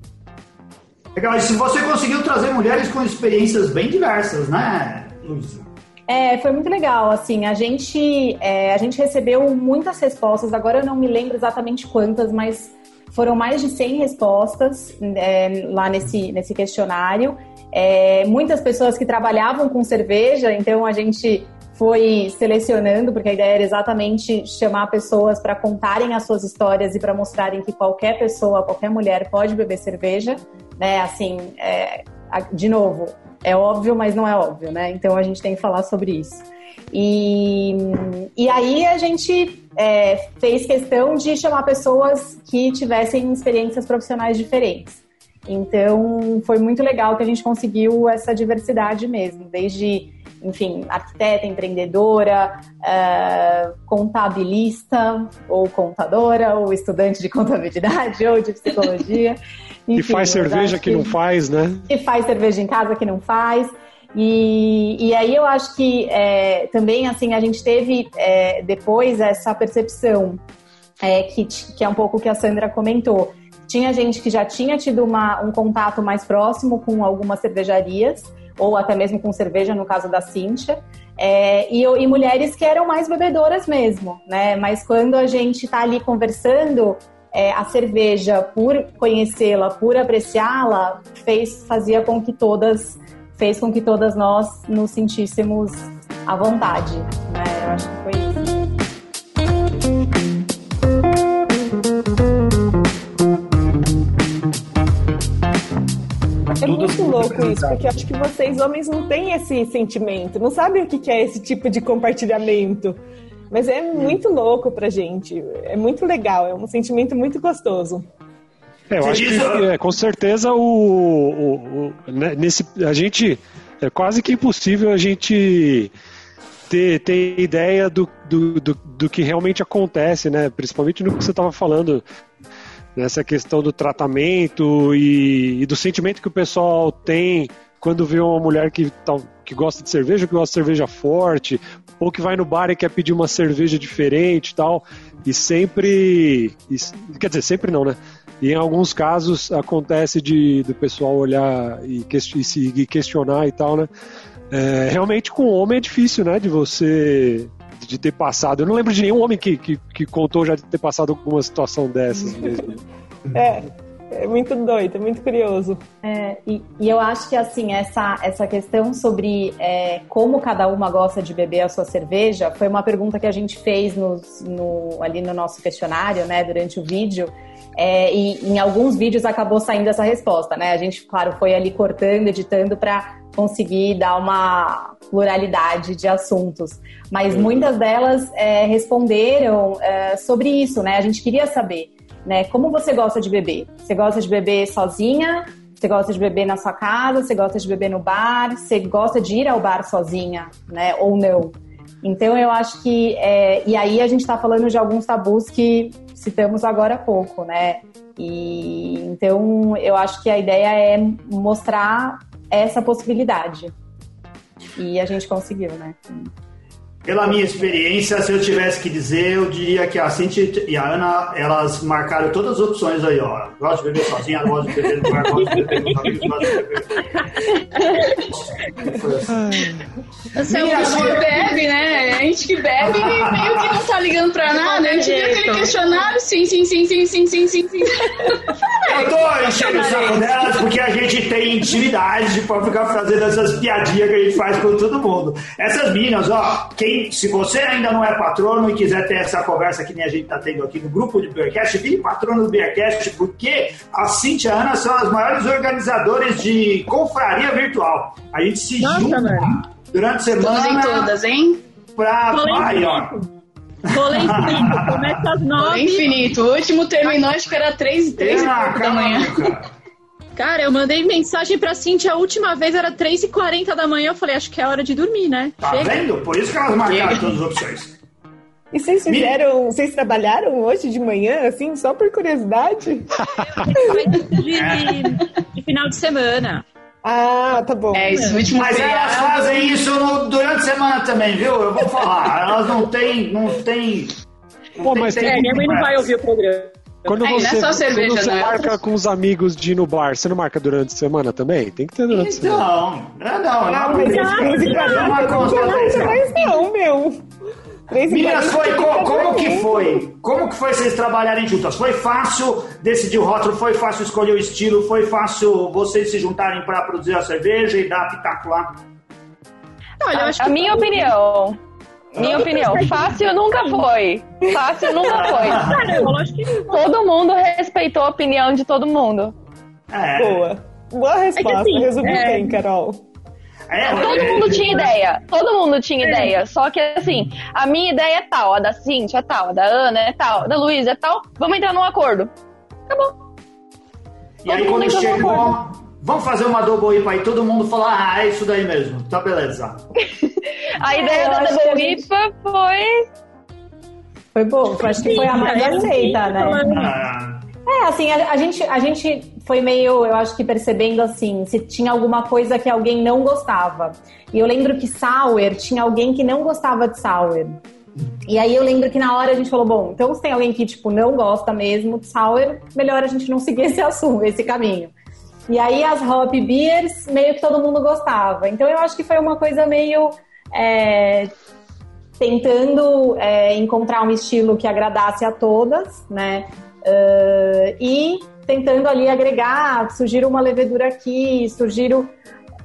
Legal, e se você conseguiu trazer mulheres com experiências bem diversas, né, Lúcia? É, foi muito legal, assim, a gente, é, a gente recebeu muitas respostas, agora eu não me lembro exatamente quantas, mas foram mais de 100 respostas é, lá nesse, nesse questionário. É, muitas pessoas que trabalhavam com cerveja, então a gente foi selecionando, porque a ideia era exatamente chamar pessoas para contarem as suas histórias e para mostrarem que qualquer pessoa, qualquer mulher pode beber cerveja, né? Assim, é, de novo, é óbvio, mas não é óbvio, né? Então a gente tem que falar sobre isso. E, e aí a gente é, fez questão de chamar pessoas que tivessem experiências profissionais diferentes. Então foi muito legal que a gente conseguiu essa diversidade mesmo, desde, enfim, arquiteta, empreendedora, uh, contabilista, ou contadora, ou estudante de contabilidade, ou de psicologia. Enfim, que faz cerveja que, que não faz, né? Que faz cerveja em casa que não faz. E, e aí eu acho que é, também assim a gente teve é, depois essa percepção é, que, que é um pouco o que a Sandra comentou. Tinha gente que já tinha tido uma, um contato mais próximo com algumas cervejarias, ou até mesmo com cerveja, no caso da Cíntia, é, e, e, mulheres que eram mais bebedoras mesmo, né? Mas quando a gente está ali conversando, é, a cerveja, por conhecê-la, por apreciá-la, fez fazia com que todas fez com que todas nós nos sentíssemos à vontade. Né? Eu acho que foi É muito louco isso, porque eu acho que vocês, homens, não têm esse sentimento, não sabem o que é esse tipo de compartilhamento. Mas é muito louco pra gente, é muito legal, é um sentimento muito gostoso. É, eu acho que é, com certeza o, o, o, né, nesse a gente é quase que impossível a gente ter, ter ideia do, do, do, do que realmente acontece, né? Principalmente no que você estava falando nessa questão do tratamento e, e, do sentimento que o pessoal tem quando vê uma mulher que, que gosta de cerveja, que gosta de cerveja forte, ou que vai no bar e quer pedir uma cerveja diferente e tal. E sempre. E, quer dizer, sempre não, né? E em alguns casos acontece de do pessoal olhar e, e questionar e tal, né? É, realmente com o homem é difícil, né? De você de ter passado. Eu não lembro de nenhum homem que, que, que contou já de ter passado alguma situação dessas mesmo. É, é muito doido, é muito curioso. É, e, e, eu acho que assim, essa, essa questão sobre é, como cada uma gosta de beber a sua cerveja foi uma pergunta que a gente fez nos, no, ali no nosso questionário, né, durante o vídeo. É, e em alguns vídeos acabou saindo essa resposta, né? A gente, claro, foi ali cortando, editando para conseguir dar uma pluralidade de assuntos. Mas uhum. muitas delas é, responderam é, sobre isso, né? A gente queria saber né? Como você gosta de beber? Você gosta de beber sozinha? Você gosta de beber na sua casa? Você gosta de beber no bar? Você gosta de ir ao bar sozinha, né? Ou não? Então eu acho que é, e aí a gente está falando de alguns tabus que citamos agora há pouco, né? E então eu acho que a ideia é mostrar essa possibilidade e a gente conseguiu, né? Pela minha experiência, se eu tivesse que dizer, eu diria que a Cintia e a Ana, elas marcaram todas as opções aí, ó. Gosto de beber sozinha, gosto de beber no bar, gosto de beber com amigos, gosto de beber... Você é um que bebe, né? A gente que bebe meio que não tá ligando pra nada. A gente viu aquele questionário, sim, sim, sim, sim, sim, sim, sim, sim. Eu tô enchendo o saco delas porque a gente tem intimidade pra ficar fazendo essas piadinhas que a gente faz com todo mundo. Essas minas, ó, quem quem, se você ainda não é patrono e quiser ter essa conversa que nem a gente está tendo aqui no grupo de Beercast, vire patrono do Beercast, porque a Cintia e a Ana são as maiores organizadores de confraria virtual. A gente se Nossa, junta. Durante a semana. Todas em todas, hein? Pra. Rolê ó. Rolê infinito, começa às Rolê nove. infinito. O último terminou, acho que era 3, 3 e Ah, pouco da manhã. caraca. Cara, eu mandei mensagem pra Cintia a última vez, era 3h40 da manhã. Eu falei, acho que é hora de dormir, né? Tá Chega. vendo? Por isso que elas marcaram todas as opções. E vocês fizeram, vocês trabalharam hoje de manhã, assim, só por curiosidade? De, de final de semana. Ah, tá bom. É, esse último Mas elas fazem isso no- durante a semana também, viu? Eu vou falar. Elas não têm. Não têm. Pô, mas tem- É, minha mãe não vai ouvir o programa. Quando É, não é você, só cerveja, quando você né? marca com os amigos de ir no bar, você não marca durante a semana também? Tem que ter durante a semana. Não, não, não. Ah, não, mas não, às 3 40 não não mais não, meu. 3 Meninas, 40 foi, co- como que foi? Como que foi vocês trabalharem juntas? Foi fácil decidir o rótulo? Foi fácil escolher o estilo? Foi fácil vocês se juntarem para produzir a cerveja e dar pitaco lá? Olha, eu acho A que minha opinião. Minha opinião. Fácil nunca foi. Fácil nunca foi. Todo mundo respeitou a opinião de todo mundo. É, Boa. Boa resposta, assim, resumiu é- bem, Carol. é, Todo é, mundo tinha ideia. Todo mundo tinha ideia. Só que assim, a minha ideia é tal, a da Cintia é tal, a da Ana é tal, a da Luísa é tal. Vamos entrar num acordo. Acabou. E aí todo quando mundo entrou chegou, num vamos fazer uma double IPA aí, todo mundo falou, ah, é isso daí mesmo. Tá beleza. A ideia eu da Double gente- IPA foi. Foi bom, acho que foi a mais aceita, né? Ah, É, assim, a, a gente, a gente foi meio, eu acho que percebendo assim, se tinha alguma coisa que alguém não gostava. E eu lembro que Sour, tinha alguém que não gostava de Sour. E aí eu lembro que na hora a gente falou, bom, então se tem alguém que, tipo, não gosta mesmo de Sour, melhor a gente não seguir esse assunto, esse caminho. E aí as Hop Beers, meio que todo mundo gostava. Então eu acho que foi uma coisa meio... é, tentando é, encontrar um estilo que agradasse a todas, né? Ah, e tentando ali agregar, surgir uma levedura aqui, surgir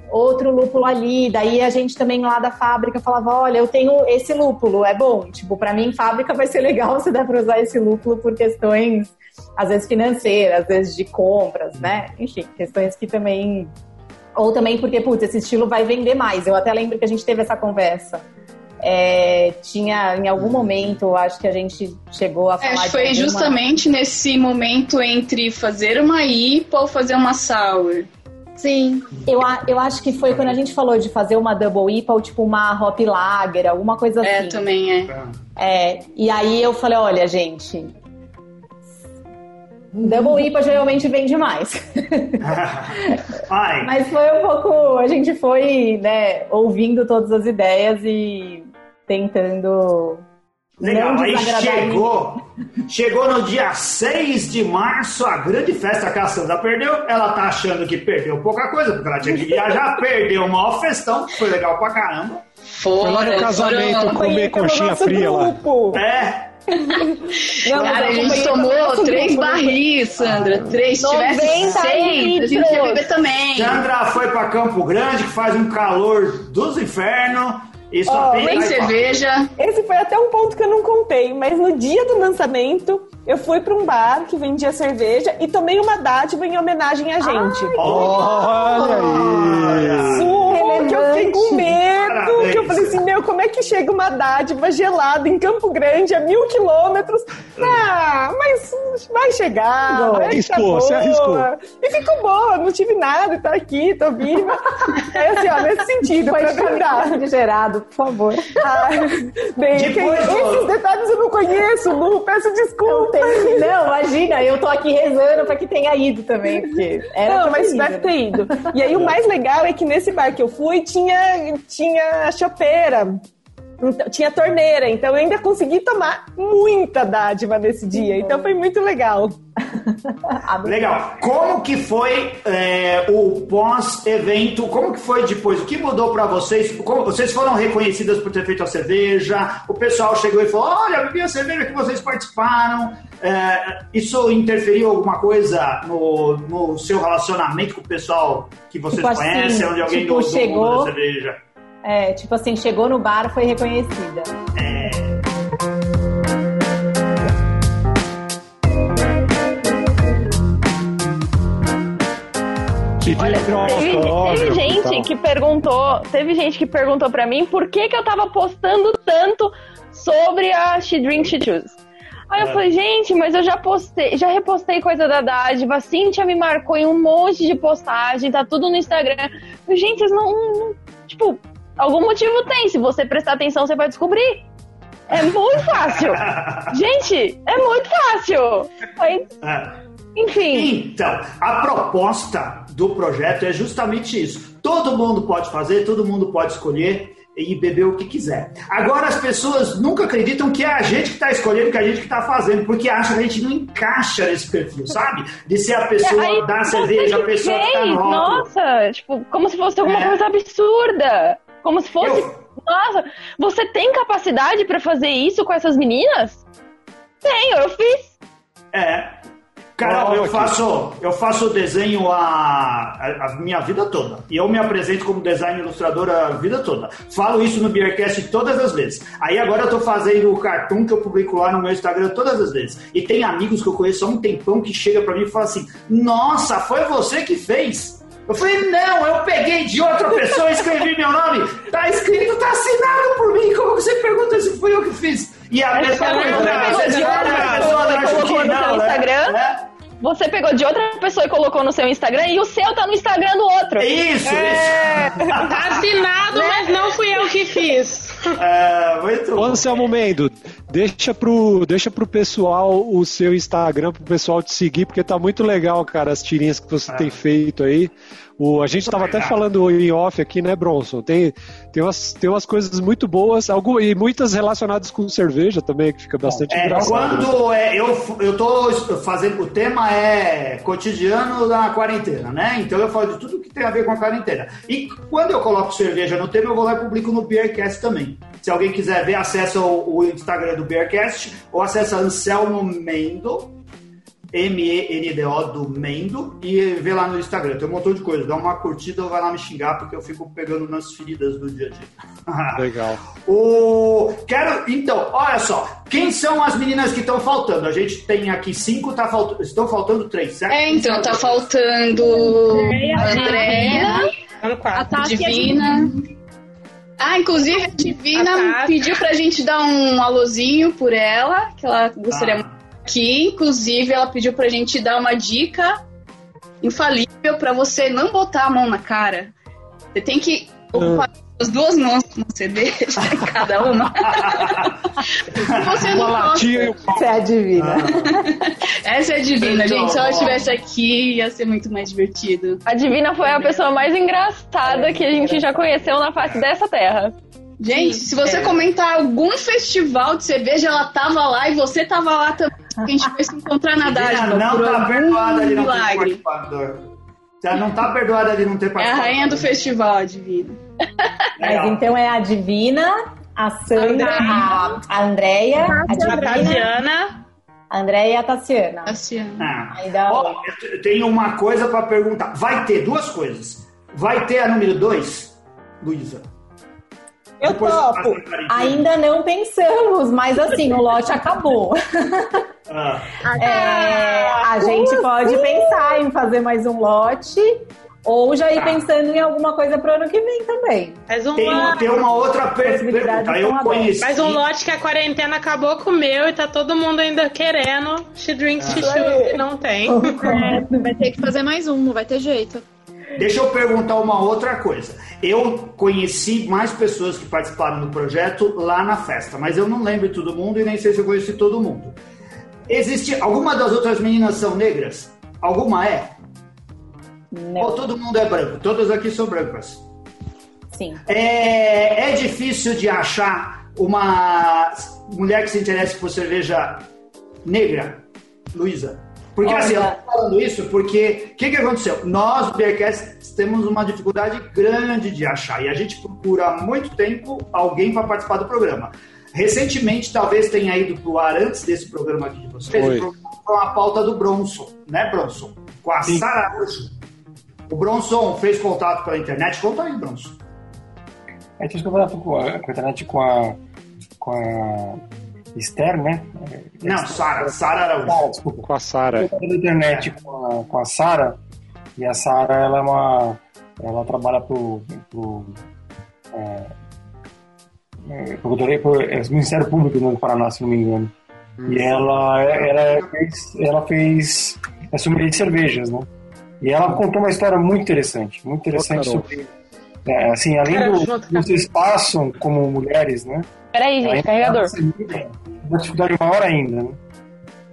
outro lúpulo ali. Daí a gente também lá da fábrica falava, olha, eu tenho esse lúpulo, é bom. Tipo, para mim fábrica vai ser legal se der para usar esse lúpulo por questões às vezes financeiras, às vezes de compras, né? Enfim, questões que também ou também porque, putz, esse estilo vai vender mais. Eu até lembro que a gente teve essa conversa. É, tinha em algum momento, acho que a gente chegou a falar. É, foi alguma- justamente nesse momento entre fazer uma IPA ou fazer uma sour. Sim. Eu, a- eu acho que foi quando a gente falou de fazer uma double IPA ou tipo uma hop lager, alguma coisa É, assim. também é. É, e aí eu falei, olha, gente, double IPA geralmente vende mais. Ai, Mas foi um pouco, a gente foi, né, ouvindo todas as ideias e tentando legal. não Aí chegou, chegou no dia 6 de março, a grande festa que a Sandra perdeu. Ela tá achando que perdeu pouca coisa, porque ela tinha que viajar, perdeu o maior festão, foi legal pra caramba. Foi lá no casamento foram- comer nosso fria lá. grupo. É, Não, Cara, a gente tomou três barris, Sandra. Três. Se tivesse 90 seis, a gente ia beber também. Sandra foi pra Campo Grande, que faz um calor dos infernos, e só Ó, tem. Tem cerveja. Esse foi até um ponto que eu não contei, mas no dia do lançamento, eu fui pra um bar que vendia cerveja e tomei uma dádiva em homenagem a gente. Olha aí! Suco, que eu fiquei com medo, Parabéns. que eu falei assim, meu, como é que chega uma dádiva gelada em Campo Grande a mil quilômetros? Ah, mas vai chegar, vai Arriscou, você arriscou. E ficou boa, não tive nada, tá aqui, tô viva. É assim, ó, nesse sentido, pra brindar. refrigerado, por favor. Ah, bem, Depois quem- esses detalhes eu não conheço, Lu, peço desculpa. Não, imagina, eu tô aqui rezando pra que tenha ido também, porque era Não, mas deve ter ido. E aí o mais legal é que nesse bar que eu fui tinha, tinha chopeira. Então, tinha torneira, então eu ainda consegui tomar muita dádiva nesse dia. Então foi muito legal. Legal. Como que foi é, o pós-evento? Como que foi depois? O que mudou pra vocês? Como, vocês foram reconhecidas por ter feito a cerveja? O pessoal chegou e falou: Olha, bebi a cerveja que vocês participaram. É, isso interferiu alguma coisa no, no seu relacionamento com o pessoal que vocês Tipo assim, conhecem, onde alguém tipo, do, do mundo chegou- da cerveja? É, tipo assim, chegou no bar, foi reconhecida. Pedir Olha, teve, autógrafo teve gente que perguntou, teve gente que perguntou pra mim por que, que eu tava postando tanto sobre a She Drinks, She Choose. Aí eu É. falei, gente, mas eu já postei, já repostei coisa da dádiva, a Cintia me marcou em um monte de postagem, tá tudo no Instagram. Eu gente, vocês não, não- Tipo, algum motivo tem. Se você prestar atenção, você vai descobrir. É muito fácil. gente, é muito fácil. Aí, É. enfim. Então, a proposta do projeto é justamente isso. Todo mundo pode fazer, todo mundo pode escolher e beber o que quiser. Agora as pessoas nunca acreditam que é a gente que está escolhendo, que é a gente que está fazendo, porque acham que a gente não encaixa nesse perfil, sabe? De ser a pessoa Aí da cerveja, a que pessoa que tá fez, no. Nossa, tipo, como se fosse alguma É. coisa absurda. Como se fosse. Eu- Nossa, você tem capacidade pra fazer isso com essas meninas? Tenho, eu fiz. É. Carol, Prova eu aqui. faço, eu faço desenho a, a, a minha vida toda. E eu me apresento como design ilustrador a vida toda. Falo isso no Beercast todas as vezes. Aí agora eu tô fazendo o cartoon que eu publico lá no meu Instagram todas as vezes. E tem amigos que eu conheço há um tempão que chega pra mim e fala assim: Nossa, foi você que fez? Eu falei, não, eu peguei de outra pessoa e escrevi meu nome. Tá escrito, tá assinado por mim. Como que você pergunta se fui eu que fiz? E a né? pessoa e acha colocou no não, seu né? Instagram? É. Você pegou de outra pessoa e colocou no seu Instagram e o seu tá no Instagram do outro. Isso, É, isso. tá assinado, mas não fui eu que fiz. É, muito. Anselmo Mendo, deixa pro, deixa pro pessoal o seu Instagram, pro pessoal te seguir, porque tá muito legal, cara, as tirinhas que você Ah. tem feito aí. O, a gente tava até falando em off aqui, né, Bronson? Tem, tem, umas, tem umas coisas muito boas, e muitas relacionadas com cerveja também, que fica bastante É, engraçado. quando é, eu, eu tô fazendo. O tema é cotidiano da quarentena, né? Então eu falo de tudo que tem a ver com a quarentena. E quando eu coloco cerveja no tema, eu vou lá e publico no Beercast também. Se alguém quiser ver, acessa o, o Instagram do Beercast ou acessa Anselmo Mendo. M-E-N-D-O do Mendo e vê lá no Instagram. Tem um montão de coisa. Dá uma curtida ou vai lá me xingar porque eu fico pegando nas feridas do dia a dia. Legal. O... Quero. Então, olha só. Quem são as meninas que estão faltando? A gente tem aqui cinco, tá falt... estão faltando três, certo? É, então, tá faltando a Andréia, A. Tati é Divina. Ah, inclusive a A Divina Tati. pediu pra gente dar um alôzinho por ela, que ela gostaria Ah. muito aqui. Inclusive, ela pediu pra gente dar uma dica infalível pra você não botar a mão na cara. Você tem que ocupar as duas mãos com uma cerveja, cada uma. Você não Uma gosta, latinha e um Você adivina. essa é a Divina, Então, gente. Se ela estivesse aqui, ia ser muito mais divertido. A Divina foi a pessoa mais engraçada que a gente já conheceu na face dessa terra. Gente, se você comentar algum festival de cerveja, ela tava lá e você tava lá também. A gente vai se encontrar na Divina dádiva. não tá algum perdoada de não ter milagre. Participado. Ela não tá perdoada de não ter É a participado. rainha do festival, a Divina. Mas Legal. então é a Divina, a Sandra, a, a Andréia, a A Divina, Tatiana. a Andréia e a Tassiana. Assim, Ah. Ainda Ó, eu tenho uma coisa pra perguntar. Vai ter duas coisas. Vai ter a número dois, Luísa? Eu Depois topo. passa na quarentena. ainda não pensamos, mas assim, o lote acabou. Ah, É, a gente pode pensar em fazer mais um lote ou já ir Tá. pensando em alguma coisa pro ano que vem também. Mais um tem, lote. tem uma outra per pergunta. Eu conheci. Mais um lote que a quarentena acabou com o meu e tá todo mundo ainda querendo. She drinks, she choose, aí. e não tem. Vai ter que fazer mais um, não vai ter jeito. Deixa eu perguntar uma outra coisa. Eu conheci mais pessoas que participaram do projeto lá na festa, mas eu não lembro de todo mundo e nem sei se eu conheci todo mundo. Existe. Alguma das outras meninas são negras? Alguma é? Ou todo mundo é branco? Todas aqui são brancas. Sim. É, é difícil de achar uma mulher que se interesse por cerveja negra, Luísa. Porque Olha. assim, eu tô falando isso porque o que, que aconteceu? Nós, Beercast, temos uma dificuldade grande de achar e a gente procura há muito tempo alguém para participar do programa. Recentemente, talvez tenha ido pro ar antes desse programa aqui de vocês, Foi. com a pauta do Bronson, né, Bronson? Com a Sim. Sara Araújo. O Bronson fez contato pela internet. Conta aí, Bronson. É que eu falava com a, com a internet com a, com a Esther, né? Não, Sara, Sara Araújo. Desculpa. Com a Sara. Na internet com a, com a Sara E a Sara, ela é uma. Ela trabalha pro. pro é, Procuradoria- pro- é, Ministério Público do Paraná, se não me engano. E ela, ela, fez, ela fez a sommelier de cervejas, né? E ela contou uma história muito interessante, muito interessante sobre. é, assim, além do junto, que vocês passam como mulheres, né? Peraí, gente, carregador. Uma dificuldade maior ainda, né?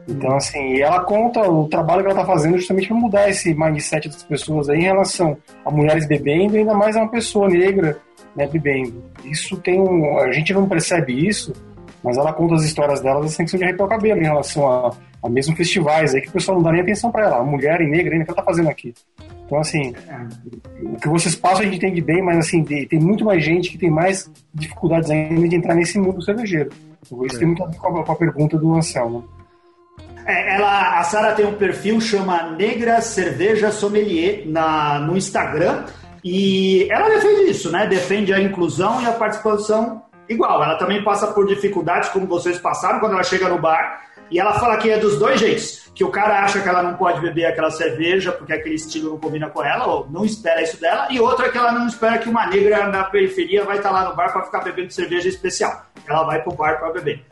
Então, assim, ela conta o trabalho que ela tá fazendo justamente para mudar esse mindset das pessoas aí em relação a mulheres bebendo e ainda mais a uma pessoa negra né, bebendo. Isso tem um. A gente não percebe isso, mas ela conta as histórias delas assim que são de arrepiar o cabelo em relação a, a mesmo festivais aí que o pessoal não dá nem atenção para ela. A mulher e negra ainda, o que ela tá fazendo aqui? Então, assim, o que vocês passam a gente entende bem, mas assim, tem, muito mais gente que tem mais dificuldades ainda de entrar nesse mundo cervejeiro. Isso tem muito a ver com a, com a pergunta do Anselmo. É, ela, a Sara tem um perfil chama Negra Cerveja Sommelier na, no Instagram e ela defende isso, né? Defende a inclusão e a participação igual. Ela também passa por dificuldades como vocês passaram quando ela chega no bar e ela fala que é dos dois jeitos. Que o cara acha que ela não pode beber aquela cerveja porque aquele estilo não combina com ela, ou não espera isso dela, e outra é que ela não espera que uma negra na periferia vai estar lá no bar para ficar bebendo cerveja especial. Ela vai pro bar para beber.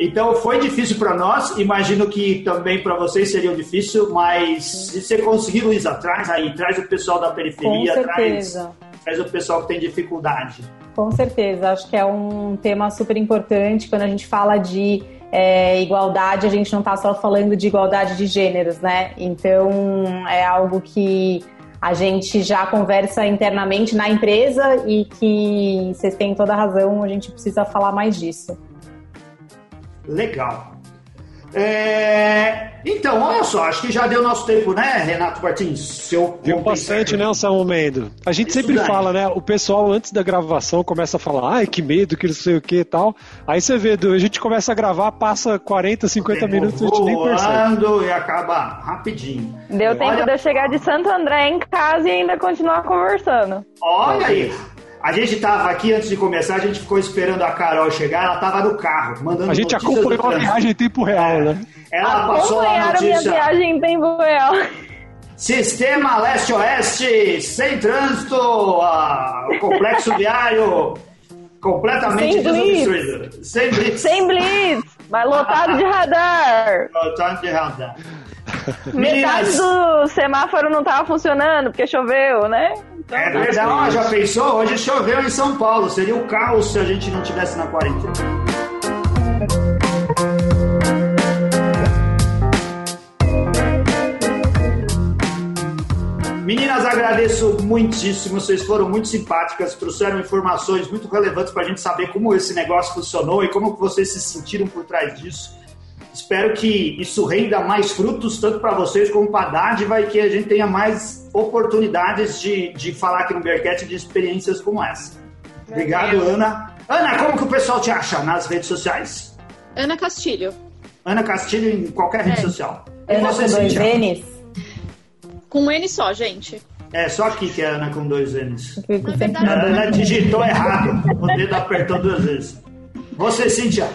Então foi difícil para nós, imagino que também para vocês seria difícil, mas se você conseguir, Luísa, traz aí, traz o pessoal da Com periferia, traz, certeza. traz o pessoal que tem dificuldade. Com certeza, acho que é um tema super importante quando a gente fala de é, igualdade, a gente não está só falando de igualdade de gêneros, né? Então é algo que a gente já conversa internamente na empresa e que vocês têm toda a razão, a gente precisa falar mais disso. Legal. É, Então, olha só, acho que já deu nosso tempo, né, Renato Martins? Seu Viu bom bastante, né. Anselmo Mendo? A gente Isso sempre daí. fala, né? O pessoal antes da gravação começa a falar, ai, que medo, que não sei o que e tal. Aí você vê, a gente começa a gravar, passa 40, 50 minutos e a gente nem percebe. E acaba rapidinho. Deu tempo Olha- de eu chegar de Santo André em casa e ainda continuar conversando. Olha aí. A gente tava aqui antes de começar, a gente ficou esperando a Carol chegar, ela tava no carro, mandando A gente acompanhou a viagem em tempo real, né? Ela passou a Acompanharam minha notícia. viagem em tempo real. Sistema Leste-Oeste, sem trânsito, ah, o complexo viário completamente Sem blitz. desobstruído. Sem blitz. Sem blitz, mas lotado de radar. Voltando de radar. Metade do semáforo não tava funcionando porque choveu, né? Então, é verdade, ó, já pensou? Hoje choveu em São Paulo, seria o caos se a gente não tivesse na quarentena. Meninas, agradeço muitíssimo. Vocês foram muito simpáticas, trouxeram informações muito relevantes para a gente saber como esse negócio funcionou e como vocês se sentiram por trás disso. Espero que isso renda mais frutos, tanto para vocês como para a Dádiva, e que a gente tenha mais oportunidades de, de falar aqui no Bearcat de experiências como essa. Obrigado, Ana. Ana, como que o pessoal te acha nas redes sociais? Ana Castilho. Ana Castilho em qualquer rede É. social. E Ana você, com dois Cíntia? N's. Com um N só, gente. É só aqui que é Ana com dois N's. Eu verdade- A. Ana digitou errado. O dedo apertou duas vezes. Você, Cíntia,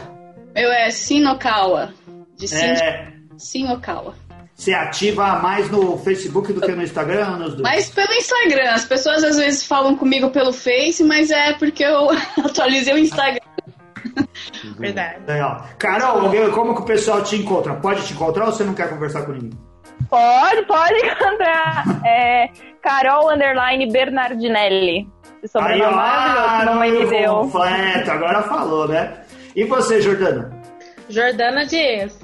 Meu é Sinokawa. De Sin é, Sinokawa. você ativa mais no Facebook do que no Instagram nos dois? Mas pelo Instagram, as pessoas às vezes falam comigo pelo Face, mas é porque eu atualizei o Instagram. Verdade. Legal. Carol, como que o pessoal te encontra? Pode te encontrar ou você não quer conversar com ninguém? Pode, pode encontrar. É, Carol Underline Bernardinelli. Esse sobrenome maravilhoso que a mamãe me deu. completo, agora falou, né? E você, Jordana? Jordana Dias.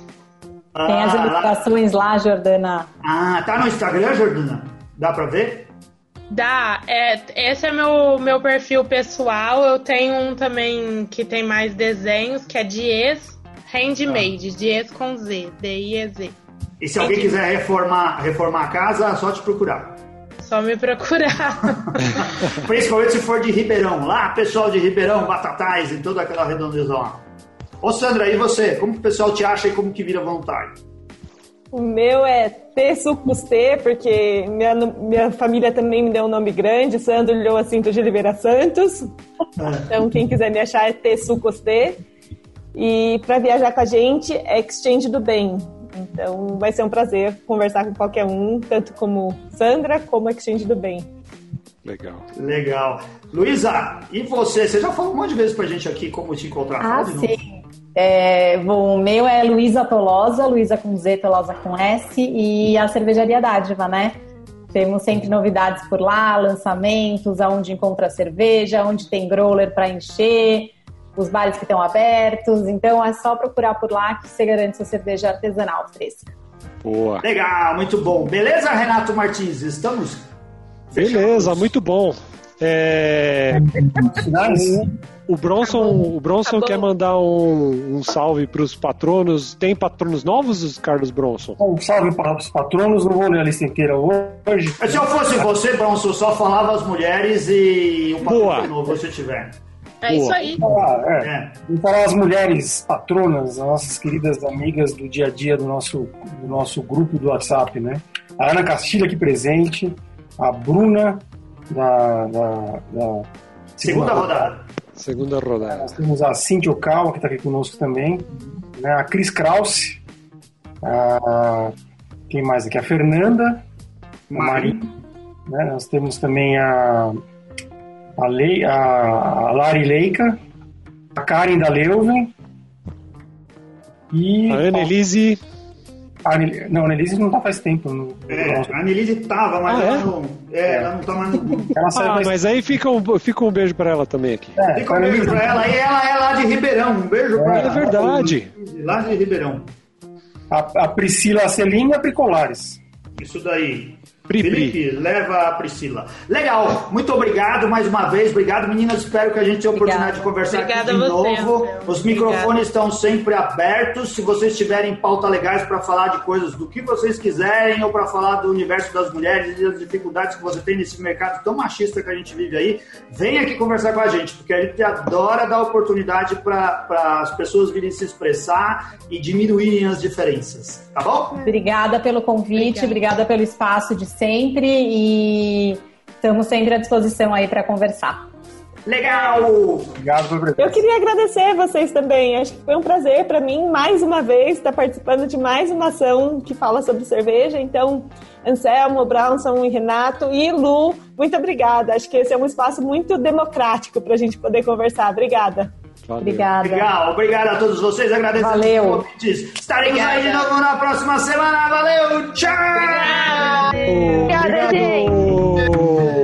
Tem as Ah, lá- ilustrações lá, Jordana. ah, tá no Instagram, Jordana? Dá pra ver? Dá, é, esse é meu, meu perfil pessoal. Eu tenho um também que tem mais desenhos, que é Dias Handmade, Dias com Z, D-I-E-Z. E se alguém quiser reformar, reformar a casa, é só te procurar. Só me procurar. Principalmente se for de Ribeirão. Lá, pessoal de Ribeirão, Batatais e toda aquela redondeza lá. Ô Sandra, e você? Como que o pessoal te acha e como que vira voluntário? O meu é T Sucos T, porque minha, minha família também me deu um nome grande, Sandro Lhoa Cinto de Oliveira Santos. Então, quem quiser me achar é T Sucos T. E para viajar com a gente, é Exchange do Bem. Então vai ser um prazer conversar com qualquer um, tanto como Sandra como Exchange do Bem. Legal. Legal. Luísa, e você? Você já falou um monte de vezes pra gente aqui como te encontrar. Ah, sim. É, bom, o meu é Luísa Tolosa, Luísa com Z, Tolosa com S, e a Cervejaria Dádiva, né? Temos sempre novidades por lá, lançamentos, aonde encontra cerveja, onde tem growler para encher, os bares que estão abertos. Então é só procurar por lá que você garante sua cerveja artesanal fresca. Boa. Legal, muito bom. Beleza, Renato Martins? Estamos? Beleza, muito bom. É, o Bronson, o Bronson Tá quer mandar um, um salve para os patronos. Tem patronos novos, Carlos Bronson? Um salve para os patronos, não vou ler a lista inteira hoje. Se eu fosse você, Bronson, eu só falava as mulheres e o Boa. patrão novo, se tiver. É isso Boa. aí. Ah, é. É. Vou falar as mulheres patronas, as nossas queridas amigas do dia a dia do nosso, do nosso grupo do WhatsApp, né? A Ana Castilho aqui presente, a Bruna da, da, da Segunda rodada. Segunda rodada. Nós temos a Cintia Okawa, que está aqui conosco também, né? a Cris Krause, a, quem mais aqui? A Fernanda, a Maria, né? nós temos também a, a, Lei, a, a Lari Leica, a Karen da Leuven e A Annelise. A Anel- não, a Annelise não está faz tempo. No, É, a Annelise tava, mas Ah, ela, é? não, é, ela não tá mais no. ela Ah, mas aí fica um, fica um beijo para ela também aqui. é, Fica um beijo pra ela. E ela é lá de Ribeirão. Um beijo pra É ela. verdade. Lá de Ribeirão. a, a Priscila Celina Pricolares. Isso daí. Pri, Pri. Felipe, leva a Priscila. Legal, muito obrigado mais uma vez. Obrigado, meninas. Espero que a gente tenha a oportunidade de conversar Obrigada aqui de a você, novo. Anselmo. Os microfones estão sempre abertos. Se vocês tiverem pauta legais para falar de coisas do que vocês quiserem ou para falar do universo das mulheres e das dificuldades que você tem nesse mercado tão machista que a gente vive aí, vem aqui conversar com a gente, porque a gente adora dar oportunidade para as pessoas virem se expressar e diminuírem as diferenças. Tá bom? Obrigada pelo convite, Obrigada. obrigada pelo espaço de sempre e estamos sempre à disposição aí para conversar. Legal! Obrigado pela presença. Eu queria agradecer vocês também. Acho que foi um prazer para mim, mais uma vez, estar participando de mais uma ação que fala sobre cerveja. Então, Anselmo, Brownson e Renato e Lu, muito obrigada. Acho que esse é um espaço muito democrático para a gente poder conversar. Obrigada. Valeu. Obrigada. Legal, obrigado a todos vocês. Agradeço Valeu. os convites. Estaremos aí de novo na próxima semana. Valeu, tchau! Obrigado. Obrigado.